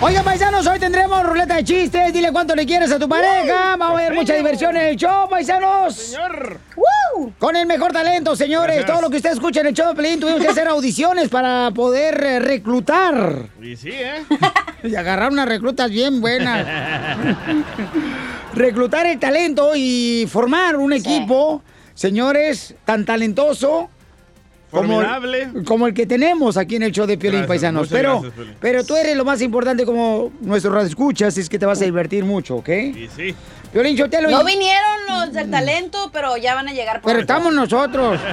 Oigan, paisanos, hoy tendremos ruleta de chistes. Dile cuánto le quieres a tu pareja. Vamos a ver mucha diversión en el show, paisanos. Señor. Con el mejor talento, señores. Gracias. Todo lo que usted escucha en el show de Pelín, tuvimos que hacer audiciones para poder eh, reclutar. Y sí, ¿eh? Y agarrar unas reclutas bien buenas. reclutar el talento y formar un equipo, señores, tan talentoso. Como, Formidable. como el que tenemos aquí en el show de Piolín Gracias, Paisanos. Pero, gracias, Piolín. pero tú eres lo más importante como nuestro radio escuchas, es que te vas a divertir mucho, ¿ok? Y sí. Piolín Sotelo. No y- vinieron los del talento, pero ya van a llegar. por Pero estamos nosotros.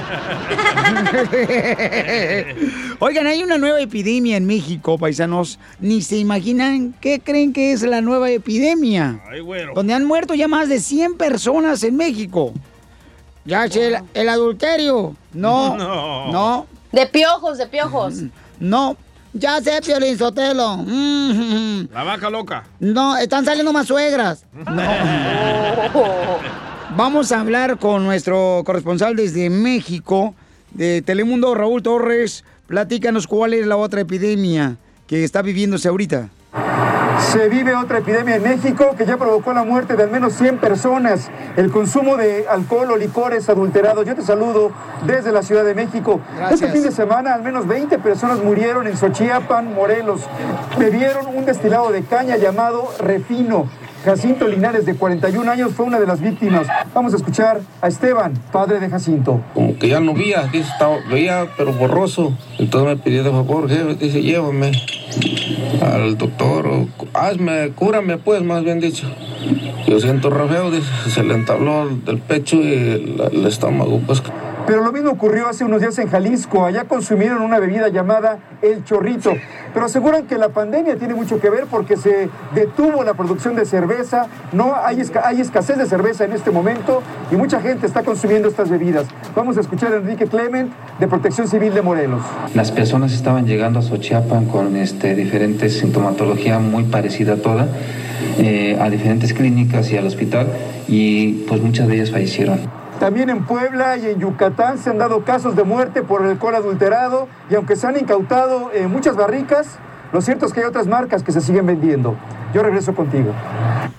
Oigan, hay una nueva epidemia en México, paisanos. Ni se imaginan qué creen que es la nueva epidemia. Ay, güero. Donde han muerto ya más de 100 personas en México. Ya es el, el adulterio. No, No. no, De piojos, de piojos. no. Ya sé, Piolín Sotelo. Mm, La vaca loca. No, están saliendo más suegras. No. Vamos a hablar con nuestro corresponsal desde México, de Telemundo, Raúl Torres. Platícanos cuál es la otra epidemia que está viviéndose ahorita. Se vive otra epidemia en México que ya provocó la muerte de al menos 100 personas. El consumo de alcohol o licores adulterados. Yo te saludo desde la Ciudad de México. Gracias. Este fin de semana al menos 20 personas murieron en Xochiapan, Morelos. Bebieron un destilado de caña llamado refino. Jacinto Linares, de 41 años, fue una de las víctimas. Vamos a escuchar a Esteban, padre de Jacinto. como que ya no veía, estaba, veía pero borroso. Entonces me pidió de favor, dice, llévame al doctor, hazme, cúrame pues, más bien dicho. Yo siento re feo, dice, se le entabló del pecho y el, el estómago, pues. Pero lo mismo ocurrió hace unos días en Jalisco. Allá consumieron una bebida llamada El Chorrito. Pero aseguran que la pandemia tiene mucho que ver porque se detuvo la producción de cerveza. No hay, esca- hay escasez de cerveza en este momento y mucha gente está consumiendo estas bebidas. Vamos a escuchar a Enrique Clement de Protección Civil de Morelos. Las personas estaban llegando a Xochiapan con este, diferentes sintomatología muy parecida a toda, eh, a diferentes clínicas y al hospital, y pues muchas de ellas fallecieron. También en Puebla y en Yucatán se han dado casos de muerte por alcohol adulterado y aunque se han incautado eh, muchas barricas, lo cierto es que hay otras marcas que se siguen vendiendo. Yo regreso contigo.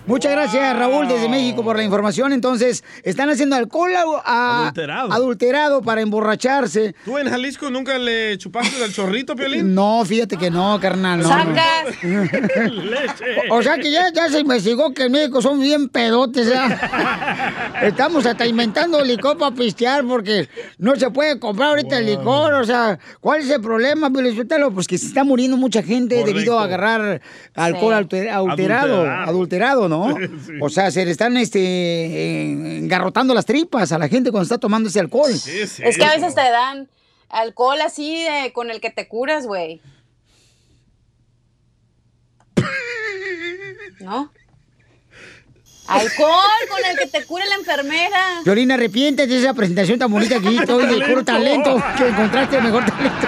Muchas gracias, Raúl, desde México por la información. Entonces, están haciendo alcohol a- Adulterado. adulterado para emborracharse. ¿Tú en Jalisco nunca le chupaste del chorrito, Piolín? No, fíjate que no, carnal. no. Sacas. O sea que ya, ya se investigó que en México son bien pedotes, ¿ya? Estamos hasta inventando licor para pistear porque no se puede comprar ahorita el licor. O sea, ¿cuál es el problema, Piolichotelo? Pues que se está muriendo mucha gente Correcto. debido a agarrar alcohol Sí. alter- adulterado, Adulterado. ¿No? Sí. O sea, se le están este, engarrotando las tripas a la gente cuando está tomando ese alcohol. Sí, sí. Es que a veces te dan alcohol así de- con el que te curas, güey. ¿No? Alcohol con el que te cura la enfermera. Violín, arrepiéntete de esa presentación tan bonita que hiciste hoy de puro talento, que encontraste el mejor talento.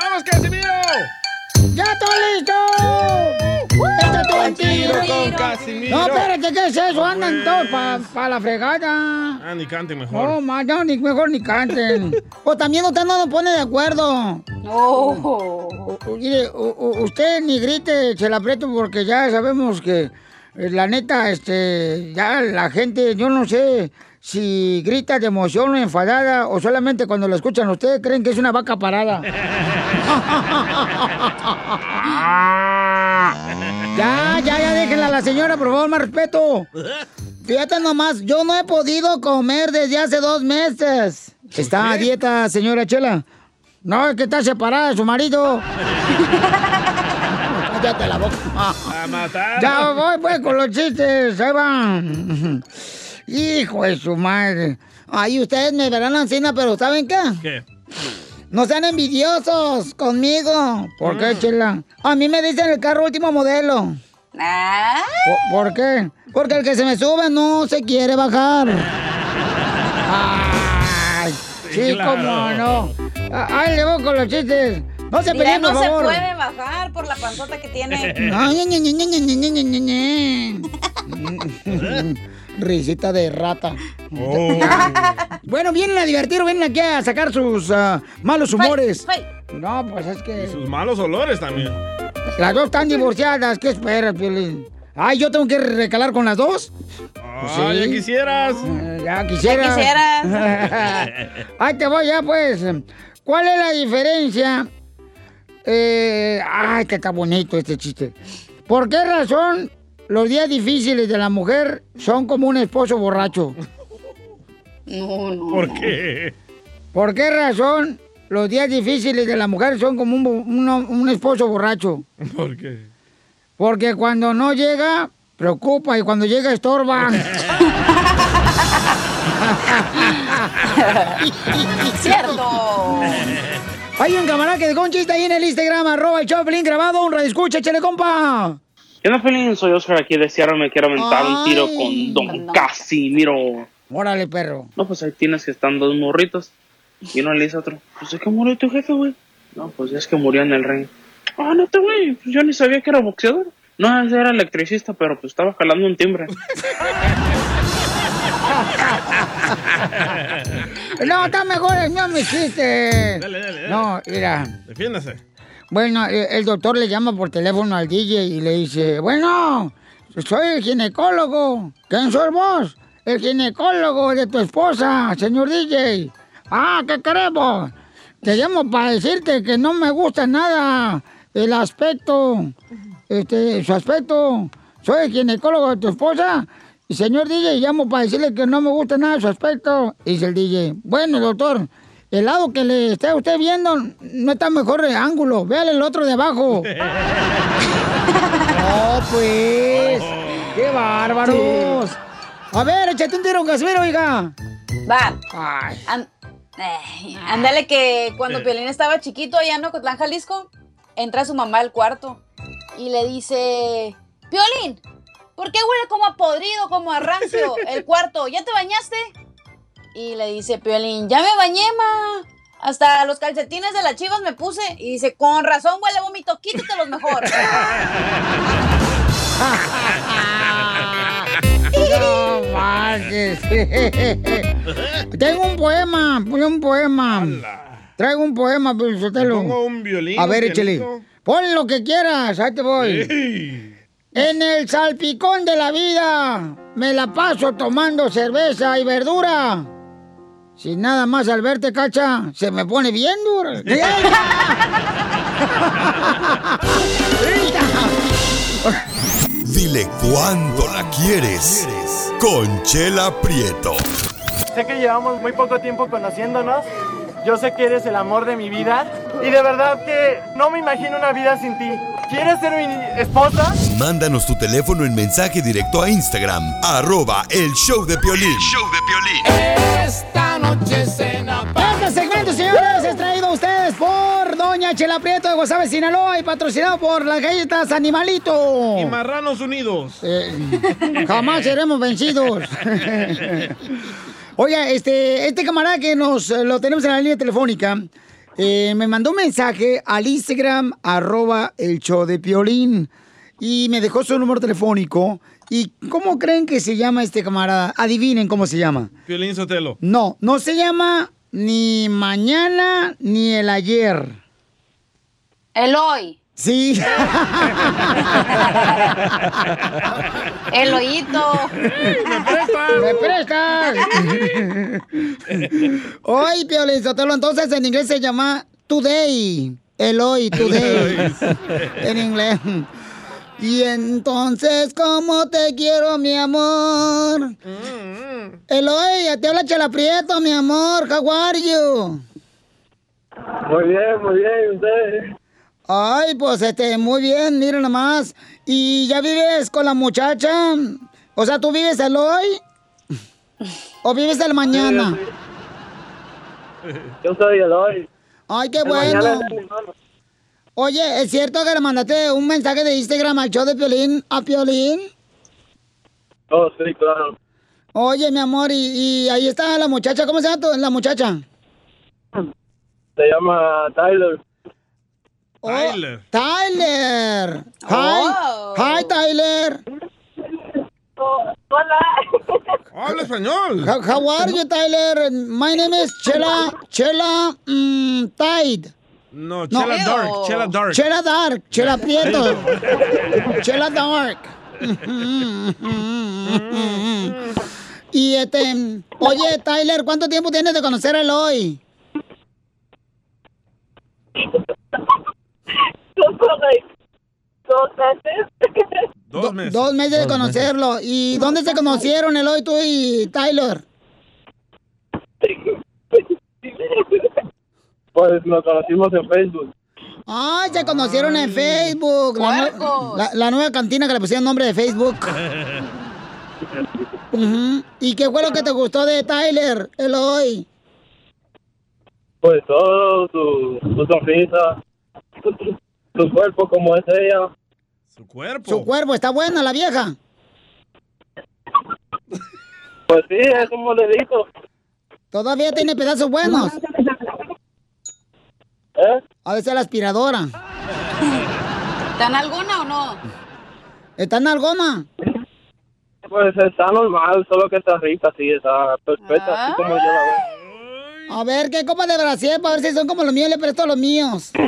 ¡Vamos, Casimiro! ¡Ya estoy listo! ¡Échate un tiro! con Casimiro. No, espérate, ¿qué es eso? Andan todos para la fregada. Ah, ni cante mejor. No, más, no, ni mejor ni canten. o también usted no nos pone de acuerdo. Oh. Mire, u- usted ni grite, se la aprieto porque ya sabemos que eh, la neta, este, ya la gente, yo no sé si grita de emoción o enfadada o solamente cuando lo escuchan ustedes creen que es una vaca parada. Ya, ya, ya, déjenla a la señora, por favor, más respeto. Fíjate nomás, yo no he podido comer desde hace dos meses. Está a dieta, señora Chela. No, es que está separada de su marido. Cállate la boca. A matar. Ya voy pues con los chistes, ahí van. Hijo de su madre. Ay, ustedes me verán la encina, pero ¿saben qué? ¿Qué? No sean envidiosos conmigo. ¿Por qué, chela? A mí me dicen el carro último modelo. Ah, ¿Por, por qué? Porque el que se me sube no se quiere bajar. Ay, sí, claro. cómo no. Ah, Ay, le voy con los chistes. No se peleen, no por se favor. puede bajar por la panzota que tiene risita de rata. Oh. Bueno, vienen a divertir, vienen aquí a sacar sus uh, malos humores. No, pues es que. Sus malos olores también. Las dos están divorciadas, ¿qué esperas, Piolín? Ay, yo tengo que recalar con las dos. Pues ah, ya quisieras. Ya quisieras. Ya quisieras. Ahí te voy ya, pues. ¿Cuál es la diferencia? Eh, ay, que está bonito este chiste. ¿Por qué razón los días difíciles de la mujer son como un esposo borracho? No, no. ¿Por qué? ¿Por qué razón los días difíciles de la mujer son como un, un esposo borracho? ¿Por qué? Porque cuando no llega, preocupa y cuando llega estorba. Cierto. Hay un camarada que dejó un chiste ahí en el Instagram, arroba el Choplin grabado, un radio escucha, échale compa. ¿Qué onda, Pelín? Soy Oscar aquí de Seattle. Me quiero aventar un tiro con Don Casimiro. Órale, perro. No, pues ahí tienes que están dos morritos. Y uno le dice a otro, pues ¿de qué murió tu jefe, güey? No, pues es que murió en el ring. Ah, no te güey, pues yo ni sabía que era boxeador. No, ese era electricista, pero pues estaba jalando un timbre. No, está mejor el mío, mi chiste. Dale, dale, dale. No, mira. Defiéndase. Bueno, eh, el doctor le llama por teléfono al DJ y le dice, bueno, soy el ginecólogo. ¿Quién soy vos? El ginecólogo de tu esposa, señor DJ. Ah, ¿qué queremos? Te llamo para decirte que no me gusta nada el aspecto, este, su aspecto. Soy el ginecólogo de tu esposa. Y señor DJ, llamo para decirle que no me gusta nada su aspecto. Dice el DJ, bueno, doctor, el lado que le esté usted viendo no está mejor el ángulo. Véale el otro de abajo. no, pues. ¡Qué bárbaros! A ver, échate un tiro, Casimiro, oiga. Va. Ay. An- Ay, ándale que cuando. Piolín estaba chiquito allá en Ocotlán, Jalisco, entra su mamá al cuarto y le dice, Piolín, ¿por qué huele como a podrido, como a rancio el cuarto? ¿Ya te bañaste? Y le dice Piolín, ya me bañé, ma. Hasta los calcetines de las chivas me puse. Y dice, con razón huele vómito, quítatelos mejor. No manches. Tengo un poema, un poema. Traigo un poema, Sotelo. pongo un violín, A ver, échale. Pon lo que quieras, ahí te voy. En el salpicón de la vida me la paso tomando cerveza y verdura. Si nada más al verte, cacha, se me pone bien dura. Dile cuándo la quieres. Conchela Prieto. Sé que llevamos muy poco tiempo conociéndonos. Yo sé que eres el amor de mi vida. Y de verdad que no me imagino una vida sin ti. ¿Quieres ser mi esposa? Mándanos tu teléfono en mensaje directo a Instagram, arroba el show de Piolín. Esta noche cena Este segmento, señores, es traído a ustedes por Doña Chela Prieto de Guasave, Sinaloa y patrocinado por las galletas Animalito. Y Marranos Unidos. Eh, jamás seremos vencidos. Oiga, este, este camarada que nos eh, lo tenemos en la línea telefónica, eh, me mandó un mensaje al Instagram, arroba el show de Piolín, y me dejó su número telefónico. ¿Y cómo creen que se llama este camarada? Adivinen cómo se llama. Piolín Sotelo. No, no se llama ni mañana ni el ayer. El hoy. Sí. El hoyito. ¡Me prestas! Hoy, Piolín Sotelo, entonces en inglés se llama today. El hoy, today. en inglés. Y entonces, ¿cómo te quiero, mi amor? Eloy, te habla Chela Prieto, mi amor. How are you? Muy bien, muy bien, usted. Ay, pues este, muy bien, mira nomás. ¿Y ya vives con la muchacha? O sea, ¿tú vives el hoy? ¿O vives el mañana? Yo soy el hoy. Ay, qué El bueno. Oye, ¿es cierto que le mandaste un mensaje de Instagram al show de Piolín a Piolín? Oh, sí, claro. Oye, mi amor, y, y ahí está la muchacha. ¿Cómo se llama tu- la muchacha? Se llama Tyler. Tyler. Tyler. Hi. Hi, Tyler. Hola. Habla español. How, how are you, Tyler? My name is Chela, Chela mm, Tide. No, No. Chela Dark, Chela Dark. Chela Dark, Chela Prieto. Chela Dark. y este, oye, Tyler, ¿cuánto tiempo tienes de conocer a Eloy? Dos meses. Dos meses. Dos meses de conocerlo. ¿Y dónde se conocieron Eloy, tú y Tyler? Pues nos conocimos en Facebook. Ay, se conocieron en Facebook. La, nueva cantina que le pusieron nombre de Facebook. Ujú. ¿Y qué fue lo que te gustó de Tyler, Eloy? Pues todo, su, su sonrisa, su, cuerpo como es ella. Su cuerpo. Su cuerpo, ¿está buena la vieja? Pues sí, es como le digo. Todavía tiene pedazos buenos. ¿Eh? De ser la aspiradora. ¿Está en alguna o no? ¿Está en algona? Pues está normal, solo que está rica, sí, está perfecta, así como yo la veo. A ver, ¿qué copa de brasier? Para ver si son como los míos, le presto los míos.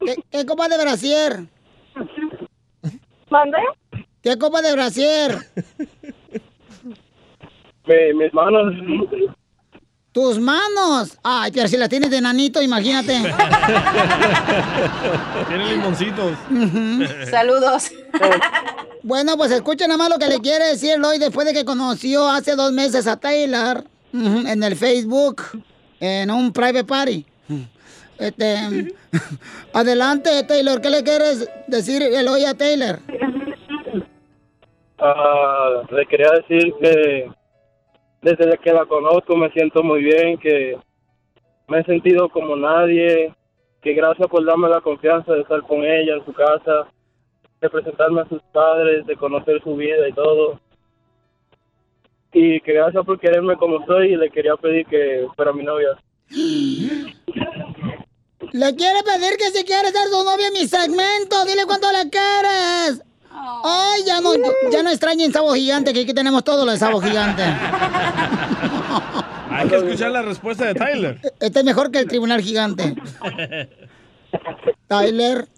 ¿Qué, qué copa de brasier? ¿Mande? ¿Qué copa de brasier? Mi- mis manos. ¡Tus manos! Ay, pero si las tienes de nanito, imagínate. Tiene limoncitos. Saludos. Bueno, pues escuchen nada más lo que le quiere decir Eloy después de que conoció hace dos meses a Taylor en el Facebook, en un private party. Este, adelante, Taylor, ¿qué le quieres decir Eloy a Taylor? Ah, le quería decir que desde que la conozco me siento muy bien, que me he sentido como nadie, que gracias por darme la confianza de estar con ella en su casa, de presentarme a sus padres, de conocer su vida y todo. Y que gracias por quererme como soy y le quería pedir que fuera mi novia. Le quiere pedir que si quiere ser su novia en mi segmento, dile cuánto le quieres. Ay, ya no, ya no extrañen Sabo Gigante, que aquí tenemos todo lo de Sabo Gigante. Hay que escuchar la respuesta de Tyler. Este es mejor que el Tribunal Gigante. Tyler.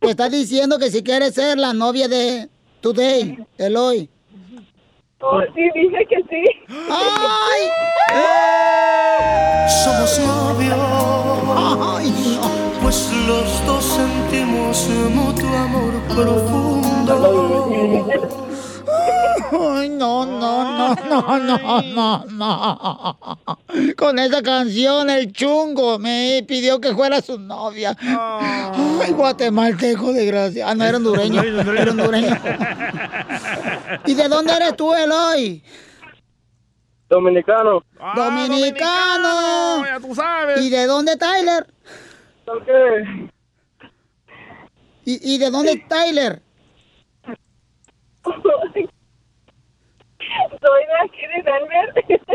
Te está diciendo que si quieres ser la novia de Today, Eloy. Oh, sí, dije que sí. ¡Ay! Somos novios, pues los dos sentimos mutuo amor profundo. Ay, no, no, no, no, no, no, no. Con esa canción, el chungo me pidió que fuera su novia. Ay, guatemalteco de gracia. Ah, no, era hondureño. Era hondureño. ¿Y de dónde eres tú, Eloy? Dominicano. Dominicano. Ya tú sabes. ¿Y de dónde, Tyler? Qué? ¿Y, y de dónde, Tyler? Soy de aquí de Denver.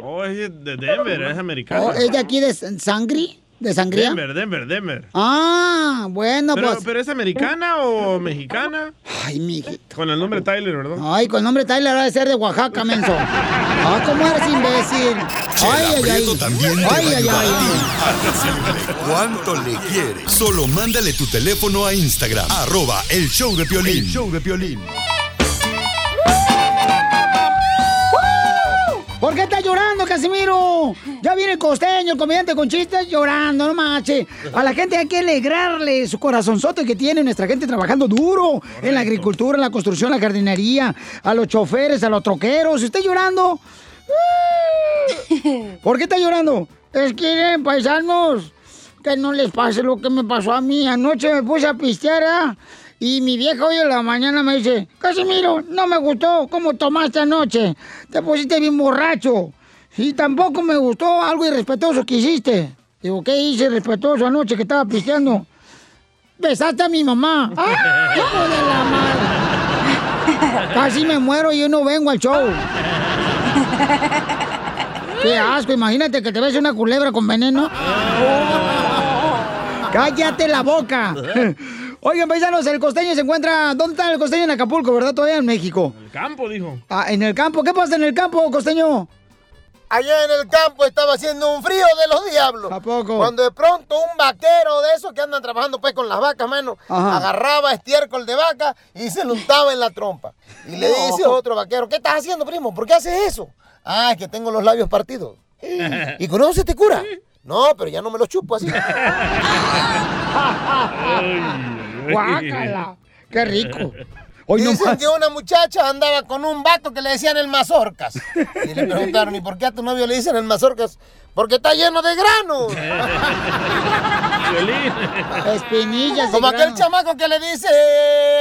Oh, es de Denver, es americano. Oh, ¿Es de aquí de Sangri? ¿De Sangría? Denver, Denver, Denver. Ah, bueno, pero, pues. pero es americana o mexicana? Ay, mijito. Con el nombre Tyler, ¿verdad? Ay, con el nombre Tyler ha de ser de Oaxaca, menso. Ah, ¿cómo eres imbécil? Ay, ay, ay. Prieto también te va Ay, a ay, a a cuánto le quieres. Solo mándale tu teléfono a Instagram, arroba el show de Piolín. El show de Piolín. ¿Por qué estás llorando, Casimiro? Ya viene el costeño, el comediante con chistes, llorando, no manches. A la gente hay que alegrarle su corazonzote que tiene nuestra gente trabajando duro en la agricultura, en la construcción, en la jardinería, a los choferes, a los troqueros. ¿Está llorando? ¿Por qué está llorando? Es que, eh, paisanos, que no les pase lo que me pasó a mí. Anoche me puse a pistear, ¿ah? Y mi vieja hoy en la mañana me dice, Casimiro, no me gustó cómo tomaste anoche. Te pusiste bien borracho. Y tampoco me gustó algo irrespetuoso que hiciste. Digo, ¿qué hice irrespetuoso anoche que estaba pisteando? Besaste a mi mamá. ¡Ah, hijo de la madre! Casi me muero y yo no vengo al show. Qué asco, imagínate que te ves una culebra con veneno. ¡Cállate la boca! Oigan, paisanos, el costeño se encuentra. ¿Dónde está el costeño en Acapulco, verdad? Todavía en México. El campo, dijo. Ah, en el campo. ¿Qué pasa en el campo, costeño? Allá en el campo estaba haciendo un frío de los diablos. ¿A poco? Cuando de pronto un vaquero de esos que andan trabajando pues con las vacas, mano, Ajá. agarraba estiércol de vaca y se lo untaba en la trompa. Y le dice a otro vaquero, ¿qué estás haciendo, primo? ¿Por qué haces eso? Ah, es que tengo los labios partidos. ¿Y con eso se te cura? No, pero ya no me los chupo así. Guácala. Qué rico. Hoy Dicen que una muchacha andaba con un vato que le decían el mazorcas. Y le preguntaron, ¿y por qué a tu novio le dicen el mazorcas? Porque está lleno de granos. Espinillas. Como aquel chamaco que le dice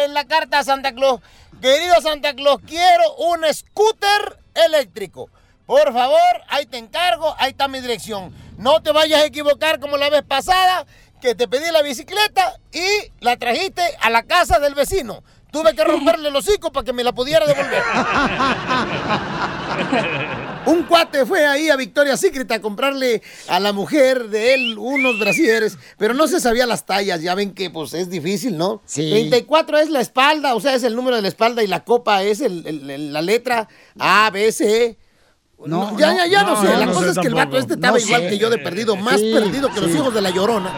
en la carta a Santa Claus, querido Santa Claus, quiero un scooter eléctrico. Por favor, ahí te encargo, ahí está mi dirección. No te vayas a equivocar como la vez pasada, que te pedí la bicicleta y la trajiste a la casa del vecino. Tuve que romperle el hocico para que me la pudiera devolver. Un cuate fue ahí a Victoria's Secret a comprarle a la mujer de él unos brasieres, pero no se sabía las tallas. Ya ven que pues es difícil, ¿no? Sí. 34 es la espalda, o sea, es el número de la espalda y la copa es el- el- el- la letra A, B, C. No, ya, no, ya, ya no, no, sé. La cosa es que el vato este estaba igual sé. que yo de perdido, más Sí, perdido que los hijos de la llorona.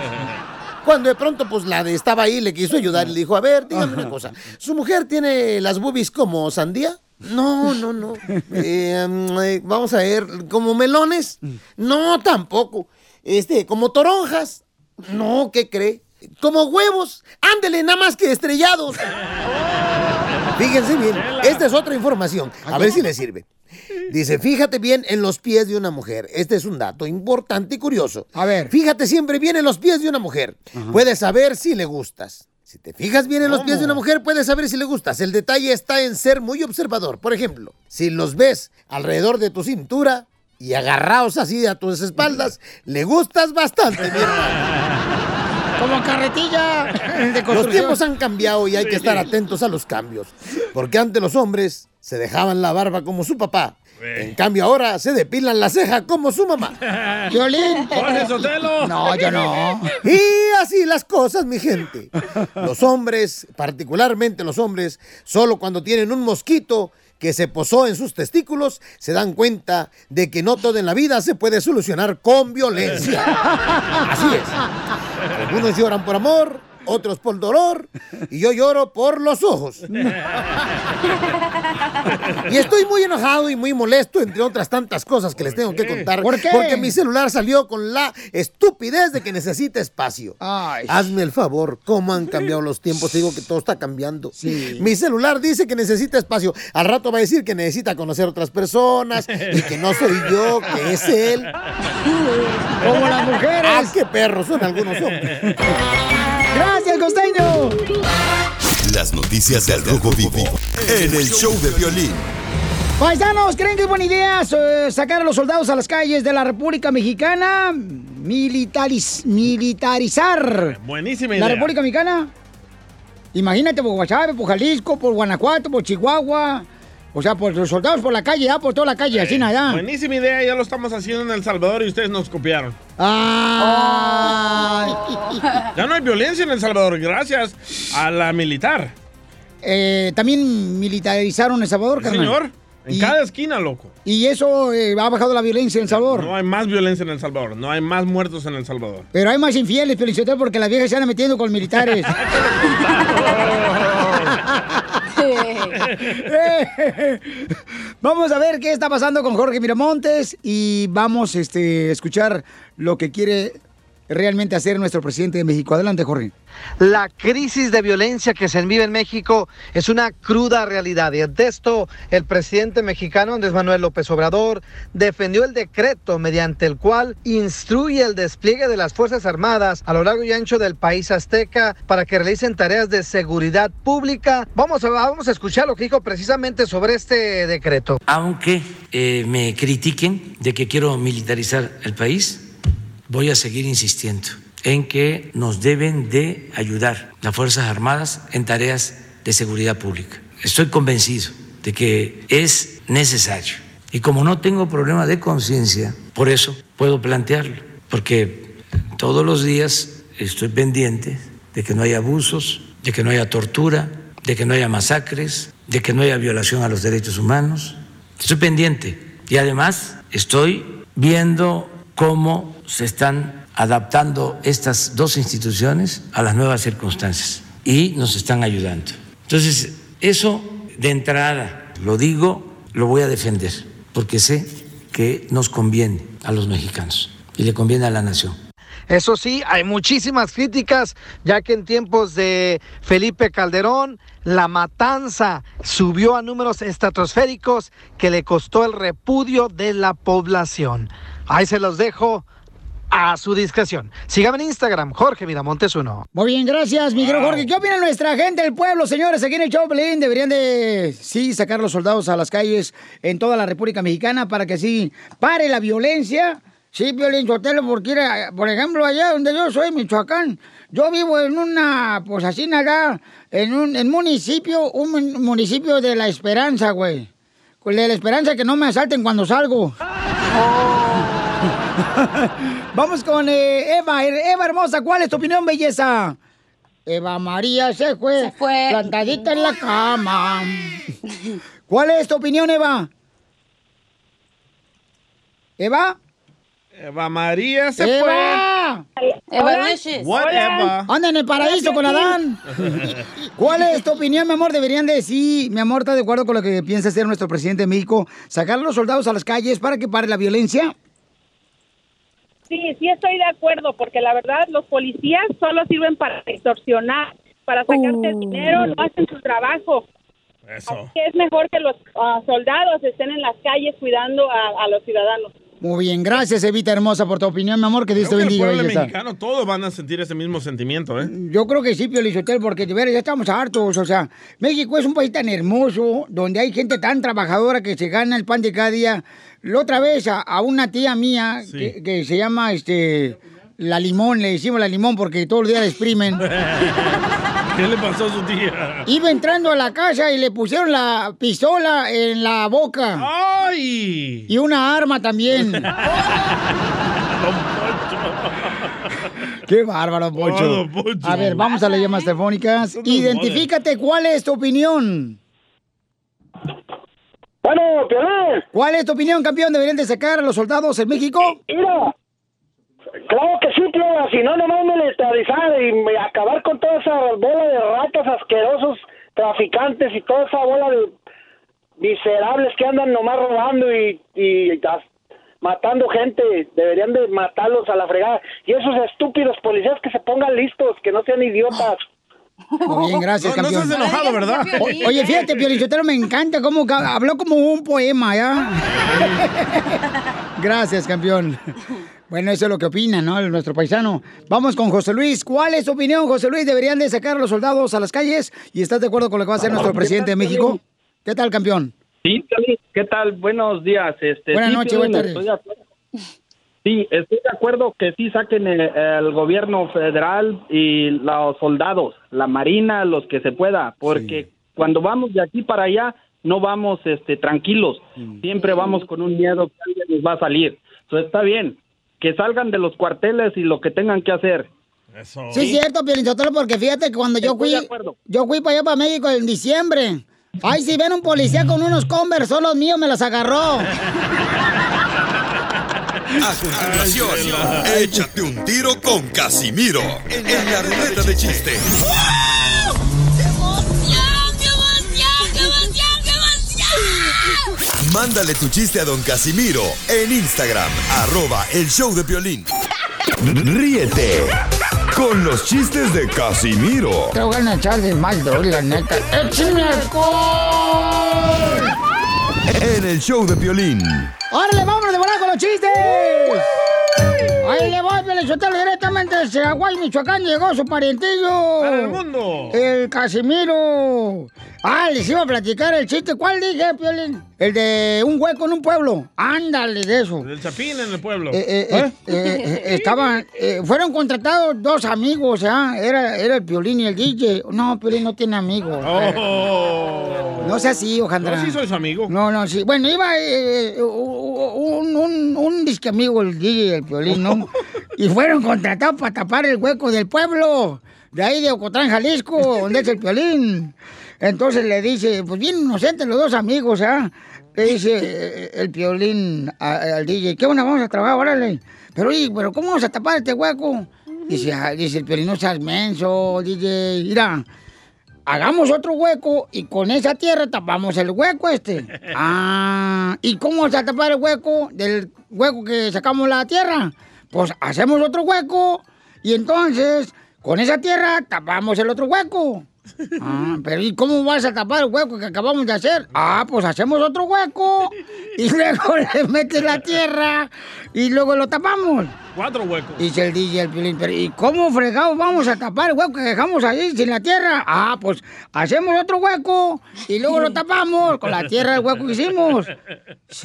Cuando de pronto, pues la de estaba ahí, le quiso ayudar y le dijo, a ver, dígame una cosa, ¿su mujer tiene las boobies como sandía? No, no, no. Mm, eh, vamos a ver, ¿como melones? No, tampoco. Este, ¿como toronjas? No, ¿qué cree? ¿Como huevos? Ándele, nada más que estrellados. Fíjense bien, esta es otra información. A ver si le sirve. Dice, fíjate bien en los pies de una mujer. Este es un dato importante y curioso. A ver. Fíjate siempre bien en los pies de una mujer. Puedes saber si le gustas. Si te fijas bien en los pies de una mujer, puedes saber si le gustas. El detalle está en ser muy observador. Por ejemplo, si los ves alrededor de tu cintura y agarrados así a tus espaldas, le gustas bastante, mi hermano. Como carretilla de Los tiempos han cambiado y hay que estar atentos a los cambios. Porque antes los hombres se dejaban la barba como su papá. En cambio ahora se depilan la ceja como su mamá. Violín. Jorge Sotelo. No, yo no. Y así las cosas, mi gente. Los hombres, particularmente los hombres, solo cuando tienen un mosquito que se posó en sus testículos, se dan cuenta de que no todo en la vida se puede solucionar con violencia. Así es. Algunos lloran por amor, otros por dolor, y yo lloro por los ojos. Y estoy muy enojado y muy molesto, entre otras tantas cosas que les tengo que contar. ¿Por qué? Porque mi celular salió con la estupidez de que necesita espacio. Ay. Hazme el favor, ¿cómo han cambiado los tiempos? Te digo que todo está cambiando. Mi celular dice que necesita espacio. Al rato va a decir que necesita conocer otras personas y que no soy yo, que es él. Como las mujeres. Ah, qué perros son algunos hombres. Costeño. Las noticias del Rojo Vivo en el show de violín. Paisanos, ¿creen que es buena idea eh, sacar a los soldados a las calles de la República Mexicana? Militariz- militarizar. Buenísima ¿La. República Mexicana? Imagínate por Guasave, por Jalisco, por Guanajuato, por Chihuahua. O sea, por los soldados por la calle, ya por toda la calle, así nada. Buenísima idea, ya lo estamos haciendo en El Salvador y ustedes nos copiaron. Ah. Ya no hay violencia en El Salvador, gracias a la militar. Eh, También militarizaron El Salvador, carnal. señor. En Y- cada esquina, loco. Y eso eh, ha bajado la violencia en El Salvador. No hay más violencia en El Salvador, no hay más muertos en El Salvador. Pero hay más infieles, Felicitero, porque las viejas se andan metiendo con militares. Vamos a ver qué está pasando con Jorge Miramontes y vamos este, a escuchar lo que quiere realmente hacer nuestro presidente de México. Adelante, Jorge. La crisis de violencia que se vive en México es una cruda realidad. Y ante esto, el presidente mexicano Andrés Manuel López Obrador defendió el decreto mediante el cual instruye el despliegue de las Fuerzas Armadas a lo largo y ancho del país azteca para que realicen tareas de seguridad pública. Vamos a, vamos a escuchar lo que dijo precisamente sobre este decreto. Aunque eh, me critiquen de que quiero militarizar el país, voy a seguir insistiendo en que nos deben de ayudar las Fuerzas Armadas en tareas de seguridad pública. Estoy convencido de que es necesario. Y como no tengo problema de conciencia, por eso puedo plantearlo, porque todos los días estoy pendiente de que no haya abusos, de que no haya tortura, de que no haya masacres, de que no haya violación a los derechos humanos. Estoy pendiente y además estoy viendo cómo se están adaptando estas dos instituciones a las nuevas circunstancias y nos están ayudando. Entonces, eso de entrada, lo digo, lo voy a defender, porque sé que nos conviene a los mexicanos y le conviene a la nación. Eso sí, hay muchísimas críticas, ya que en tiempos de Felipe Calderón, la matanza subió a números estratosféricos que le costó el repudio de la población. Ahí se los dejo a su discreción. Sígame en Instagram, Jorge Miramontes uno. Muy bien, gracias, mi querido Jorge. ¿Qué opina nuestra gente del pueblo, señores? Aquí en el Choplin deberían de, sí, sacar los soldados a las calles en toda la República Mexicana para que así pare la violencia. Sí, Violín Sotelo, porque, era, por ejemplo, allá donde yo soy, Michoacán, yo vivo en una, pues así nada, en un en municipio, un mun- municipio de la esperanza, güey. Con de la esperanza que no me asalten cuando salgo. Vamos con eh, Eva. Eva hermosa, ¿cuál es tu opinión, belleza? Eva María se fue, Se fue. plantadita en la cama. ¿Cuál es tu opinión, Eva? ¿Eva? Eva María se ¡Eva! Fue. Whatever. Anda en el paraíso con Adán. ¿Cuál es tu opinión, mi amor? Deberían de sí, mi amor, ¿estás de acuerdo con lo que piensa hacer nuestro presidente de México? ¿Sacar a los soldados a las calles para que pare la violencia? Sí, sí estoy de acuerdo, porque la verdad los policías solo sirven para extorsionar, para sacarte el dinero, no hacen su trabajo. Eso. Que es mejor que los ah, soldados estén en las calles cuidando a, a los ciudadanos. Muy bien, gracias, Evita hermosa, por tu opinión, mi amor, que Dios te Creo que el bendiga. pueblo mexicano todos van a sentir ese mismo sentimiento, ¿eh? Yo creo que sí, Pio Lizotel, porque de veras ya estamos hartos. O sea, México es un país tan hermoso, donde hay gente tan trabajadora que se gana el pan de cada día. La otra vez a, a una tía mía Sí. que, que se llama este la limón, le decimos la limón porque todos los días la exprimen. ¿Qué le pasó a su tía? Iba entrando a la casa y le pusieron la pistola en la boca. ¡Ay! Y una arma también. Qué bárbaro, Pocho. Oh, don Poncho. A ver, vamos a las llamas telefónicas. Identifícate, ¿cuál es tu opinión? Bueno, Piolín. ¿Cuál es tu opinión, campeón? ¿Deberían de sacar a los soldados en México? Mira, claro que sí, si no, nomás militarizar y acabar con toda esa bola de ratas asquerosos, traficantes y toda esa bola de miserables que andan nomás robando y, y as- matando gente. Deberían de matarlos a la fregada. Y esos estúpidos policías que se pongan listos, que no sean idiotas. Muy bien, gracias, No, no campeón. estás enojado, ¿verdad? O- oye, fíjate, Piolichotero, me encanta cómo habló como un poema, ¿ya? gracias, campeón. Bueno, eso es lo que opina, ¿no? Nuestro paisano. Vamos con José Luis. ¿Cuál es tu opinión, José Luis? ¿Deberían de sacar a los soldados a las calles? ¿Y estás de acuerdo con lo que va a hacer nuestro presidente de México? ¿Qué tal, campeón? Sí, ¿qué tal? Buenos días. Este, Buenas sí, noches, buenas acuerdo. Sí, estoy de acuerdo que sí saquen el, el gobierno federal y los soldados, la marina, los que se pueda, porque cuando vamos de aquí para allá no vamos este, tranquilos, siempre vamos con un miedo que alguien nos va a salir. Entonces está bien, que salgan de los cuarteles y lo que tengan que hacer. Sí, es cierto, Piolichotero, porque fíjate que cuando yo Estoy fui, de acuerdo. yo fui para allá, para México en diciembre. Ay, si ven un policía con unos Converse, son los míos, me los agarró. A continuación, échate un tiro con Casimiro en la ruleta de chiste. Mándale tu chiste a don Casimiro en Instagram, arroba el show de Piolín. Ríete con los chistes de Casimiro Te voy a echar de mal, doy, la neta. ¡Échame en el show de Piolín. ¡Órale, vámonos de volar con los chistes! Ahí le voy, Pelizotelo, directamente de Chihuahua, Michoacán, llegó su parientillo. ¡Para el mundo! El Casimiro. Ah, les iba a platicar el chiste. ¿Cuál dije, Piolín? El de un hueco en un pueblo. Ándale, de eso. Del chapín en el pueblo. Eh, eh, eh, eh, estaban, fueron contratados dos amigos, ¿ah? Era, era el Piolín y el DJ. No, Piolín no tiene amigos. Oh. No sea así, Ojandra. No, sí soy su amigo. No, no, sí. Bueno, iba un, un, un disque amigo, el DJ y el Piolín, ¿no? y fueron contratados para tapar el hueco del pueblo. De ahí de Ocotlán, Jalisco, donde es el Piolín. Entonces le dice, pues bien inocentes los dos amigos, ¿ah? Le dice eh, el Piolín al DJ, ¿qué onda? Vamos a trabajar, órale. Pero oye, pero ¿cómo vamos a tapar este hueco? Dice, ah, dice el Piolín, no seas menso, DJ. Mira, hagamos otro hueco y con esa tierra tapamos el hueco este. Ah, ¿y cómo vamos a tapar el hueco del hueco que sacamos la tierra? Pues hacemos otro hueco y entonces con esa tierra tapamos el otro hueco. Ah, pero ¿y cómo vas a tapar el hueco que acabamos de hacer? Ah, pues hacemos otro hueco y luego le metes la tierra y luego lo tapamos. Cuatro huecos. Dice el DJ el Piolín, pero ¿y cómo fregados vamos a tapar el hueco que dejamos ahí sin la tierra? Ah, pues hacemos otro hueco y luego lo tapamos con la tierra del hueco que hicimos.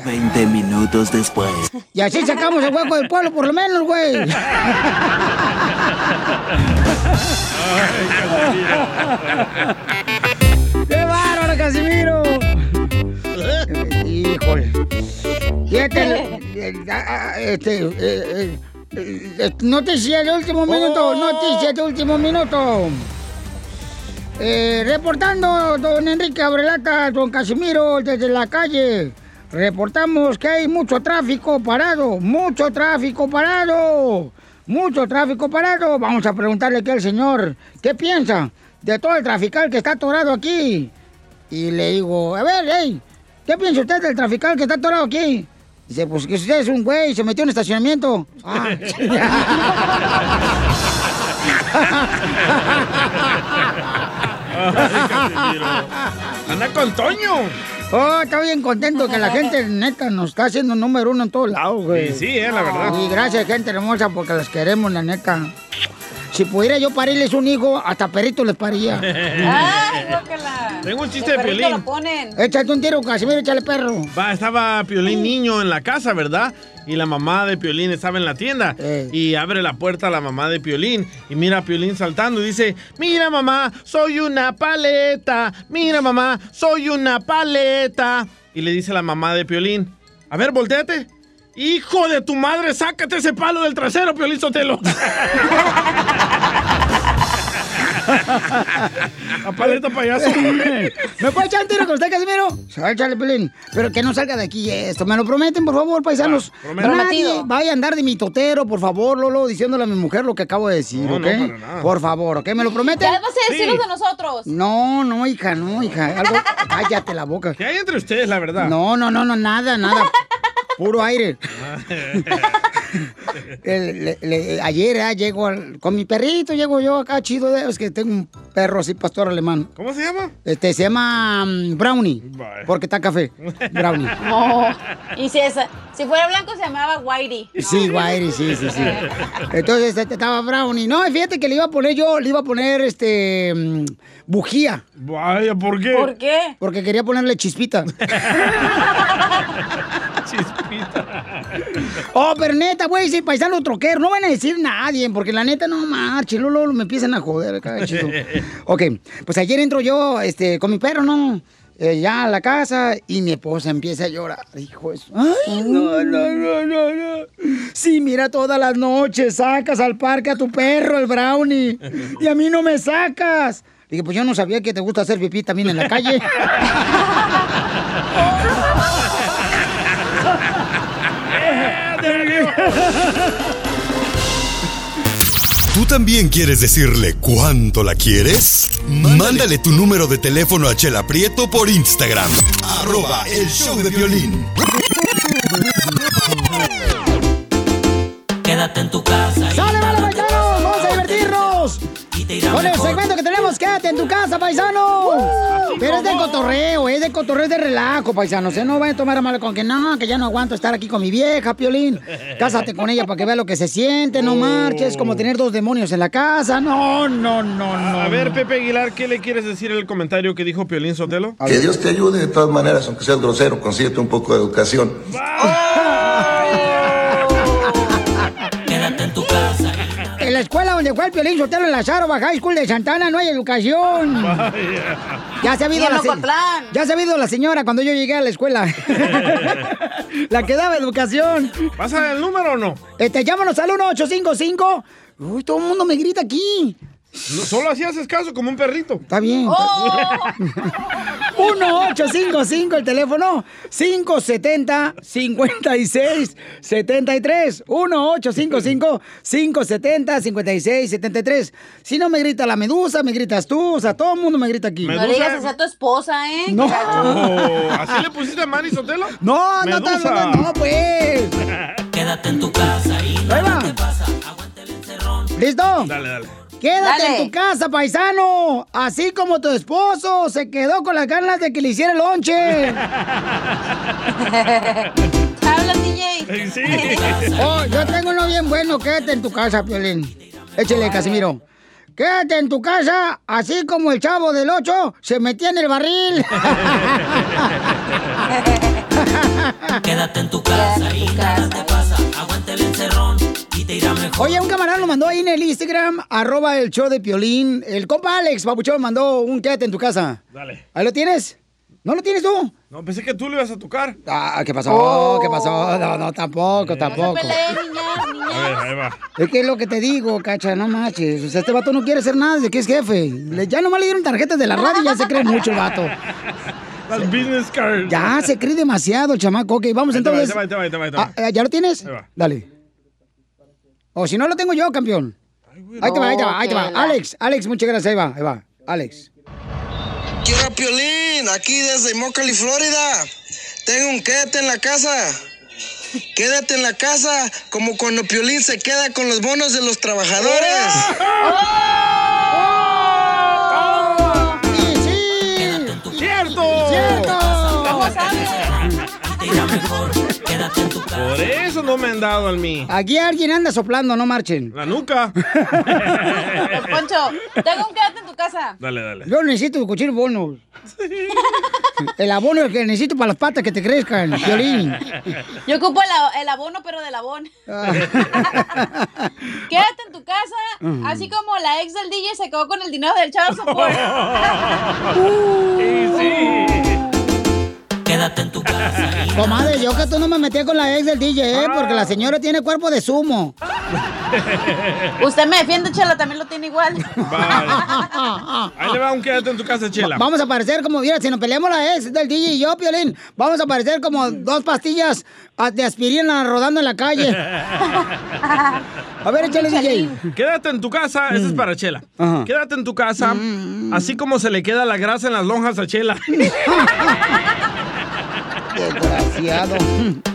20 minutos después. Y así sacamos el hueco del pueblo, por lo menos, güey. ¡Qué bárbaro, Casimiro! Híjole. Fíjate, este, eh, eh, eh, noticia de último minuto, noticia de último minuto. Eh, reportando, don Enrique Abrelata, don Casimiro, desde la calle. Reportamos que hay mucho tráfico parado, mucho tráfico parado, mucho tráfico parado. Vamos a preguntarle aquí al señor, ¿qué piensa de todo el trafical que está atorado aquí? Y le digo, a ver, hey, ¿qué piensa usted del trafical que está atorado aquí? Dice, pues que usted es un güey, se metió en estacionamiento. Ah. Anda con Toño. Oh, estoy bien contento que la gente neta nos está haciendo número uno en todos lados, güey. Sí, sí, eh, la verdad. Y gracias, gente hermosa, porque las queremos, la neta. Si pudiera yo parirles un hijo, hasta perrito les paría. Tengo un chiste El de Piolín. lo ponen. Échate un tiro, Casimiro, échale perro. Va, estaba Piolín niño en la casa, ¿verdad? Y la mamá de Piolín estaba en la tienda. Y abre la puerta a la mamá de Piolín. Y mira a Piolín saltando y dice, mira mamá, soy una paleta. Mira mamá, soy una paleta. Y le dice la mamá de Piolín, a ver, volteate. Hijo de tu madre, sácate ese palo del trasero, Piolín Sotelo. A paleta payaso. ¿Me puede echar un tiro con usted, Casimiro? Échale, Pelín. Pero que no salga de aquí esto. ¿Me lo prometen, por favor, paisanos? prometo. Nadie vaya a andar de mi totero, por favor, Lolo, diciéndole a mi mujer lo que acabo de decir, No, ¿ok? no, para nada. Por favor, ¿ok? ¿Me lo prometen? Ya vas a decirlo de nosotros. No, no, hija, no, hija. Algo... Cállate la boca. ¿Qué hay entre ustedes, la verdad? No, no, no, no, nada, nada. Puro aire. El- le- le- ayer ah, llego al- con mi perrito, llego yo acá chido, de, es que tengo un perro así, pastor alemán. ¿Cómo se llama? Este, se llama mm, Brownie, porque está café. Brownie. No. Y si, esa, si fuera blanco se llamaba Whitey. Sí, Guairi, sí, sí, sí. Entonces este, estaba Brownie. No, fíjate que le iba a poner yo, le iba a poner este mm, bujía. Vaya, ¿por qué? ¿Por qué? Porque quería ponerle chispita. Chispita. Oh, pero neta, güey, sí, paisano troquero, no van a decir nadie, porque la neta no marche, luego, me empiezan a joder acá, chido. Ok, pues ayer entro yo, este, con mi perro, ¿no? Eh, ya a la casa y mi esposa empieza a llorar, hijo de su- Ay, no, no, no, no, no. Sí, mira, todas las noches sacas al parque a tu perro, el brownie, y a mí no me sacas. Dije, pues yo no sabía que te gusta hacer pipí también en la calle. ¿Tú también quieres decirle cuánto la quieres? Mándale tu número de teléfono a Chela Prieto por Instagram. Arroba el show de violín. Quédate en tu casa. ¡Sale, vale, paisanos! ¡Vamos a divertirnos! Con el segmento que tenemos, quédate en tu casa, paisano. Pero es de cotorreo, es de cotorreo, es de relajo, paisanos. ¿eh? No vayan a tomar a mal con que no, que ya no aguanto estar aquí con mi vieja, Piolín. Cásate con ella para que vea lo que se siente, no marches, como tener dos demonios en la casa. No, no, no, no. A ver, Pepe Aguilar, ¿qué le quieres decir el comentario que dijo Piolín Sotelo? Que Dios te ayude de todas maneras, aunque seas grosero, consíguete un poco de educación. Quédate la escuela donde fue el Piolín Sotelo en la Zaroba High School de Santana no hay educación. Ya se ha en la se- Ocotlán. Ya se ha habido la señora cuando yo llegué a la escuela. la que daba educación. ¿Pasa el número o no? Este, llámanos al 1855. Uy, todo el mundo me grita aquí. No, solo así haces caso, como un perrito. Está bien. 1855 el teléfono 570 56 73 1855 570 56 73 Si no me grita la medusa, me gritas tú, o sea, todo el mundo me grita aquí. No le digas a tu esposa, ¿eh? No. Oh, ¿Así le pusiste a Manny Sotelo? No, no, no, Medusa. no, no, pues. Quédate en tu casa y va. te pasa. Aguanta el encerrón. ¿Listo? Dale, dale. Quédate Dale. en tu casa, paisano. Así como tu esposo se quedó con las ganas de que le hiciera el lonche. Habla, DJ. Sí. Oh, yo tengo uno bien bueno. Quédate en tu casa, Piolín. Échale, Casimiro. Quédate en tu casa, así como el chavo del 8 se metía en el barril. Quédate en tu casa y nada te pasa. Aguanta el encerrón y te irá mejor. Oye, un camarada lo mandó ahí en el Instagram, arroba el show de Piolín. El compa Alex, papuchón, mandó un quédate en tu casa. Dale. ¿Ahí lo tienes? ¿No lo tienes tú? No, pensé que tú le ibas a tocar. Ah, ¿qué pasó? Oh. ¿Qué pasó? No, no, tampoco, No tampoco. se peleen, niñas, A ver, ahí va. Es que es lo que te digo, cacha, no manches. O sea, este vato no quiere hacer nada desde que es jefe. Le- ya nomás le dieron tarjetas de la radio y ya se cree mucho el vato. Las business cards. Ya se cree demasiado, chamaco. Ok, vamos Ahí entonces. va, ahí va, ahí va. Ah, ¿Ya lo tienes? Ahí va. Dale. O si no lo tengo yo, campeón. Ahí te va, ahí te va, ahí te va. Alex, Alex, muchas gracias. Ahí va, ahí va. Alex. Quiero Piolín, aquí desde Immokalee, Florida. Tengo un quédate en la casa. Quédate en la casa, como cuando Piolín se queda con los bonos de los trabajadores. Por eso no me han dado al mí. Aquí alguien anda soplando, no marchen. La nuca. Poncho, tengo un quédate en tu casa. Dale, dale. Yo necesito cochino bonos. El abono es el que necesito para las patas que te crezcan, violín. Yo ocupo el, a- el abono, pero del abón. Quédate en tu casa, así como la ex del DJ se quedó con el dinero del chavo support. Sí, sí. Quédate en tu casa Comadre, yo que tú no me metí con la ex del DJ, ¿eh? Porque la señora tiene cuerpo de sumo. Usted me defiende, Chela, también lo tiene igual. Vale. Ahí le va un quédate en tu casa, Chela. Vamos a parecer como, mira, si nos peleamos la ex del DJ y yo, Piolín, vamos a parecer como dos pastillas ah, de aspirina rodando en la calle. A ver, échale, DJ. Quédate en tu casa, ese es para Chela. Ajá. Quédate en tu casa, así como se le queda la grasa en las lonjas a Chela. Desgraciado.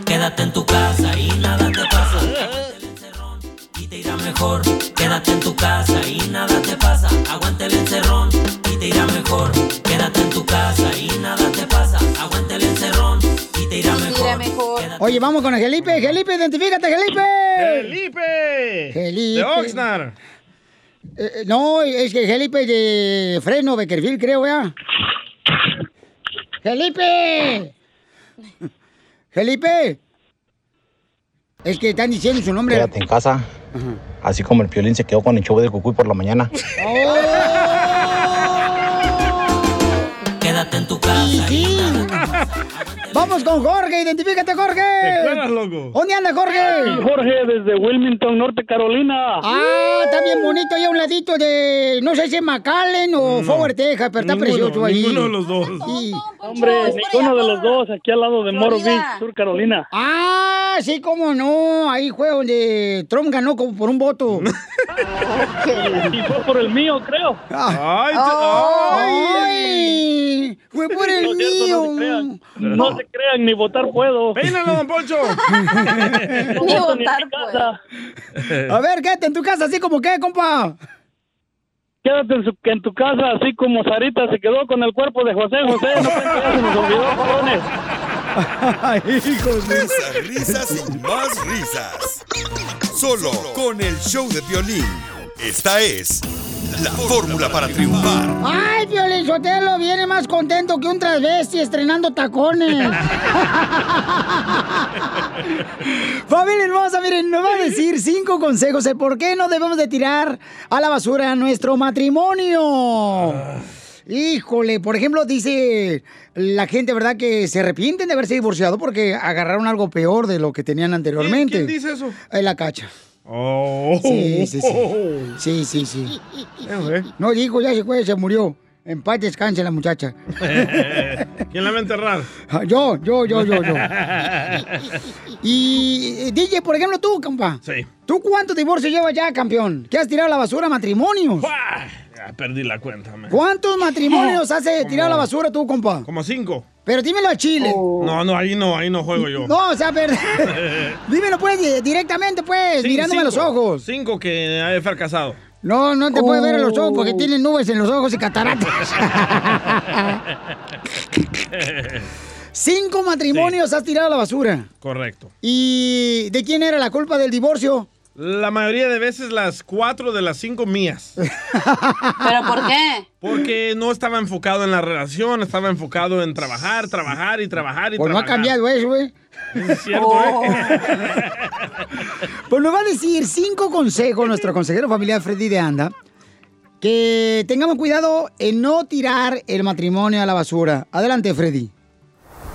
Quédate en tu casa y nada te pasa. Aguanta el encerrón y te irá mejor. Quédate en tu casa y nada te pasa. Aguanta el encerrón y te irá mejor. Quédate en tu casa y nada te pasa. Aguanta el encerrón y te irá mejor. mejor. Oye, vamos con el Gelipe. Gelipe, identifícate, Gelipe. ¡Felipe! Felipe. De Oxnard. Eh, eh, no, es que Gelipe de Freno, Beckerfield, creo, ¿ya? ¡Felipe! ¡Felipe! Es que están diciendo su nombre. Quédate en casa. Así como el piolín se quedó con el show de Cucuy por la mañana. Quédate en tu casa sí, Vamos con Jorge, identifícate, Jorge. ¿Te acuerdas, loco? ¿Dónde anda, Jorge? Jorge, desde Wilmington, Norte Carolina. Ah, está bien bonito ahí a un ladito de, no sé si es McAllen o Forward, Texas, pero está Ninguno, precioso ahí. ninguno de los dos. Hombre, ninguno de los dos, aquí al lado de Moro. Beach, Sur Carolina. Ah, sí, cómo no. Ahí fue donde Trump ganó como por un voto. y fue por el mío, creo. Ay, ay, fue por el No mío. No se crean, ni votar puedo. Peínalo, don Poncho. No Ni votar casa. A ver, quédate en tu casa así como que, compa. Quédate en, su- en tu casa, así como Sarita se quedó con el cuerpo de José José. No ya se nos olvidó, cabrones. Risas, risas y más risas. Solo con el show de violín. Esta es la fórmula para triunfar. Ay, Piolín Sotelo viene más contento que un transvesti estrenando tacones. Familia hermosa, miren, nos va a decir cinco consejos de por qué no debemos de tirar a la basura nuestro matrimonio. Híjole, por ejemplo, dice la gente, ¿verdad? Que se arrepienten de haberse divorciado porque agarraron algo peor de lo que tenían anteriormente. ¿Quién dice eso? Eh, la cacha. Oh. Sí, sí, sí. Sí, sí, sí. No digo, ya se fue, se murió. En paz descanse la muchacha. ¿Quién la va a enterrar? Ah, Yo, yo, yo, yo, yo. Y eh, DJ, por ejemplo, tú, compa. Sí. ¿Tú cuántos divorcios llevas ya, campeón? ¿Qué has tirado a la basura? ¿Matrimonios? Perdí la cuenta, man. ¿Cuántos matrimonios has eh, tirado a la basura tú, compa? Como cinco. Pero dímelo a Chile. No, no, ahí no, ahí no juego yo. No, o sea, pero... dímelo pues di- directamente, pues, Sí, mirándome a los ojos. Cinco que he fracasado. No, no te puedes ver a los ojos porque tienen nubes en los ojos y cataratas. Cinco matrimonios has tirado a la basura. Correcto. ¿Y de quién era la culpa del divorcio? La mayoría de veces las cuatro de las cinco mías. ¿Pero por qué? Porque no estaba enfocado en la relación, estaba enfocado en trabajar, trabajar y trabajar y Pues no ha trabajar. cambiado eso, güey. Es cierto, Oh. ¿eh? Pues nos va a decir cinco consejos nuestro consejero familiar Freddy de Anda. Que tengamos cuidado en no tirar el matrimonio a la basura. Adelante, Freddy.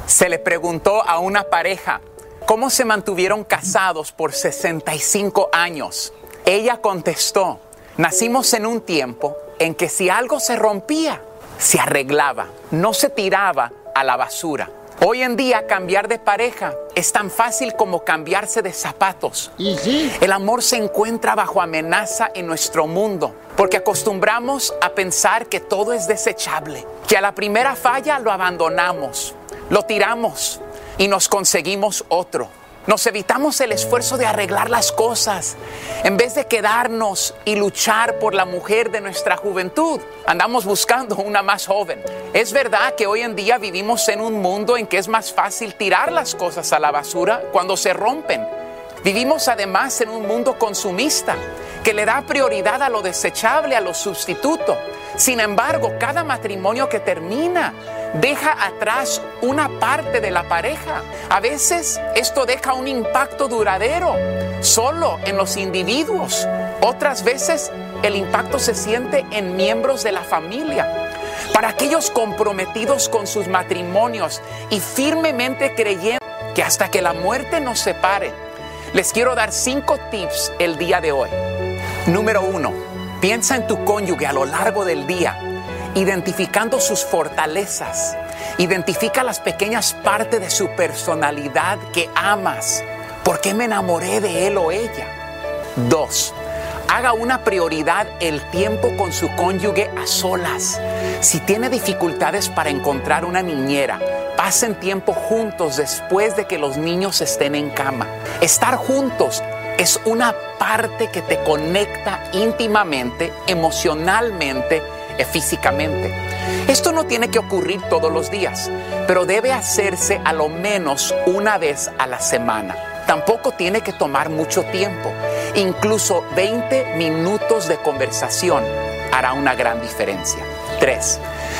Se le preguntó a una pareja cómo se mantuvieron casados por 65 años. Ella contestó, nacimos en un tiempo en que si algo se rompía, se arreglaba, no se tiraba a la basura. Hoy en día cambiar de pareja es tan fácil como cambiarse de zapatos. El amor se encuentra bajo amenaza en nuestro mundo porque acostumbramos a pensar que todo es desechable, que a la primera falla lo abandonamos, lo tiramos y nos conseguimos otro. Nos evitamos el esfuerzo de arreglar las cosas. En vez de quedarnos y luchar por la mujer de nuestra juventud, andamos buscando una más joven. Es verdad que hoy en día vivimos en un mundo en que es más fácil tirar las cosas a la basura cuando se rompen. Vivimos además en un mundo consumista que le da prioridad a lo desechable, a lo sustituto. Sin embargo, cada matrimonio que termina deja atrás una parte de la pareja. A veces esto deja un impacto duradero solo en los individuos. Otras veces el impacto se siente en miembros de la familia. Para aquellos comprometidos con sus matrimonios y firmemente creyendo que hasta que la muerte nos separe, les quiero dar cinco tips el día de hoy. Número uno, piensa en tu cónyuge a lo largo del día, identificando sus fortalezas. Identifica las pequeñas partes de su personalidad que amas. ¿Por qué me enamoré de él o ella? Dos, haga una prioridad el tiempo con su cónyuge a solas. Si tiene dificultades para encontrar una niñera, pasen tiempo juntos después de que los niños estén en cama. Estar juntos es una parte que te conecta íntimamente, emocionalmente y físicamente. Esto no tiene que ocurrir todos los días, pero debe hacerse a lo menos una vez a la semana. Tampoco tiene que tomar mucho tiempo. Incluso 20 minutos de conversación hará una gran diferencia. 3.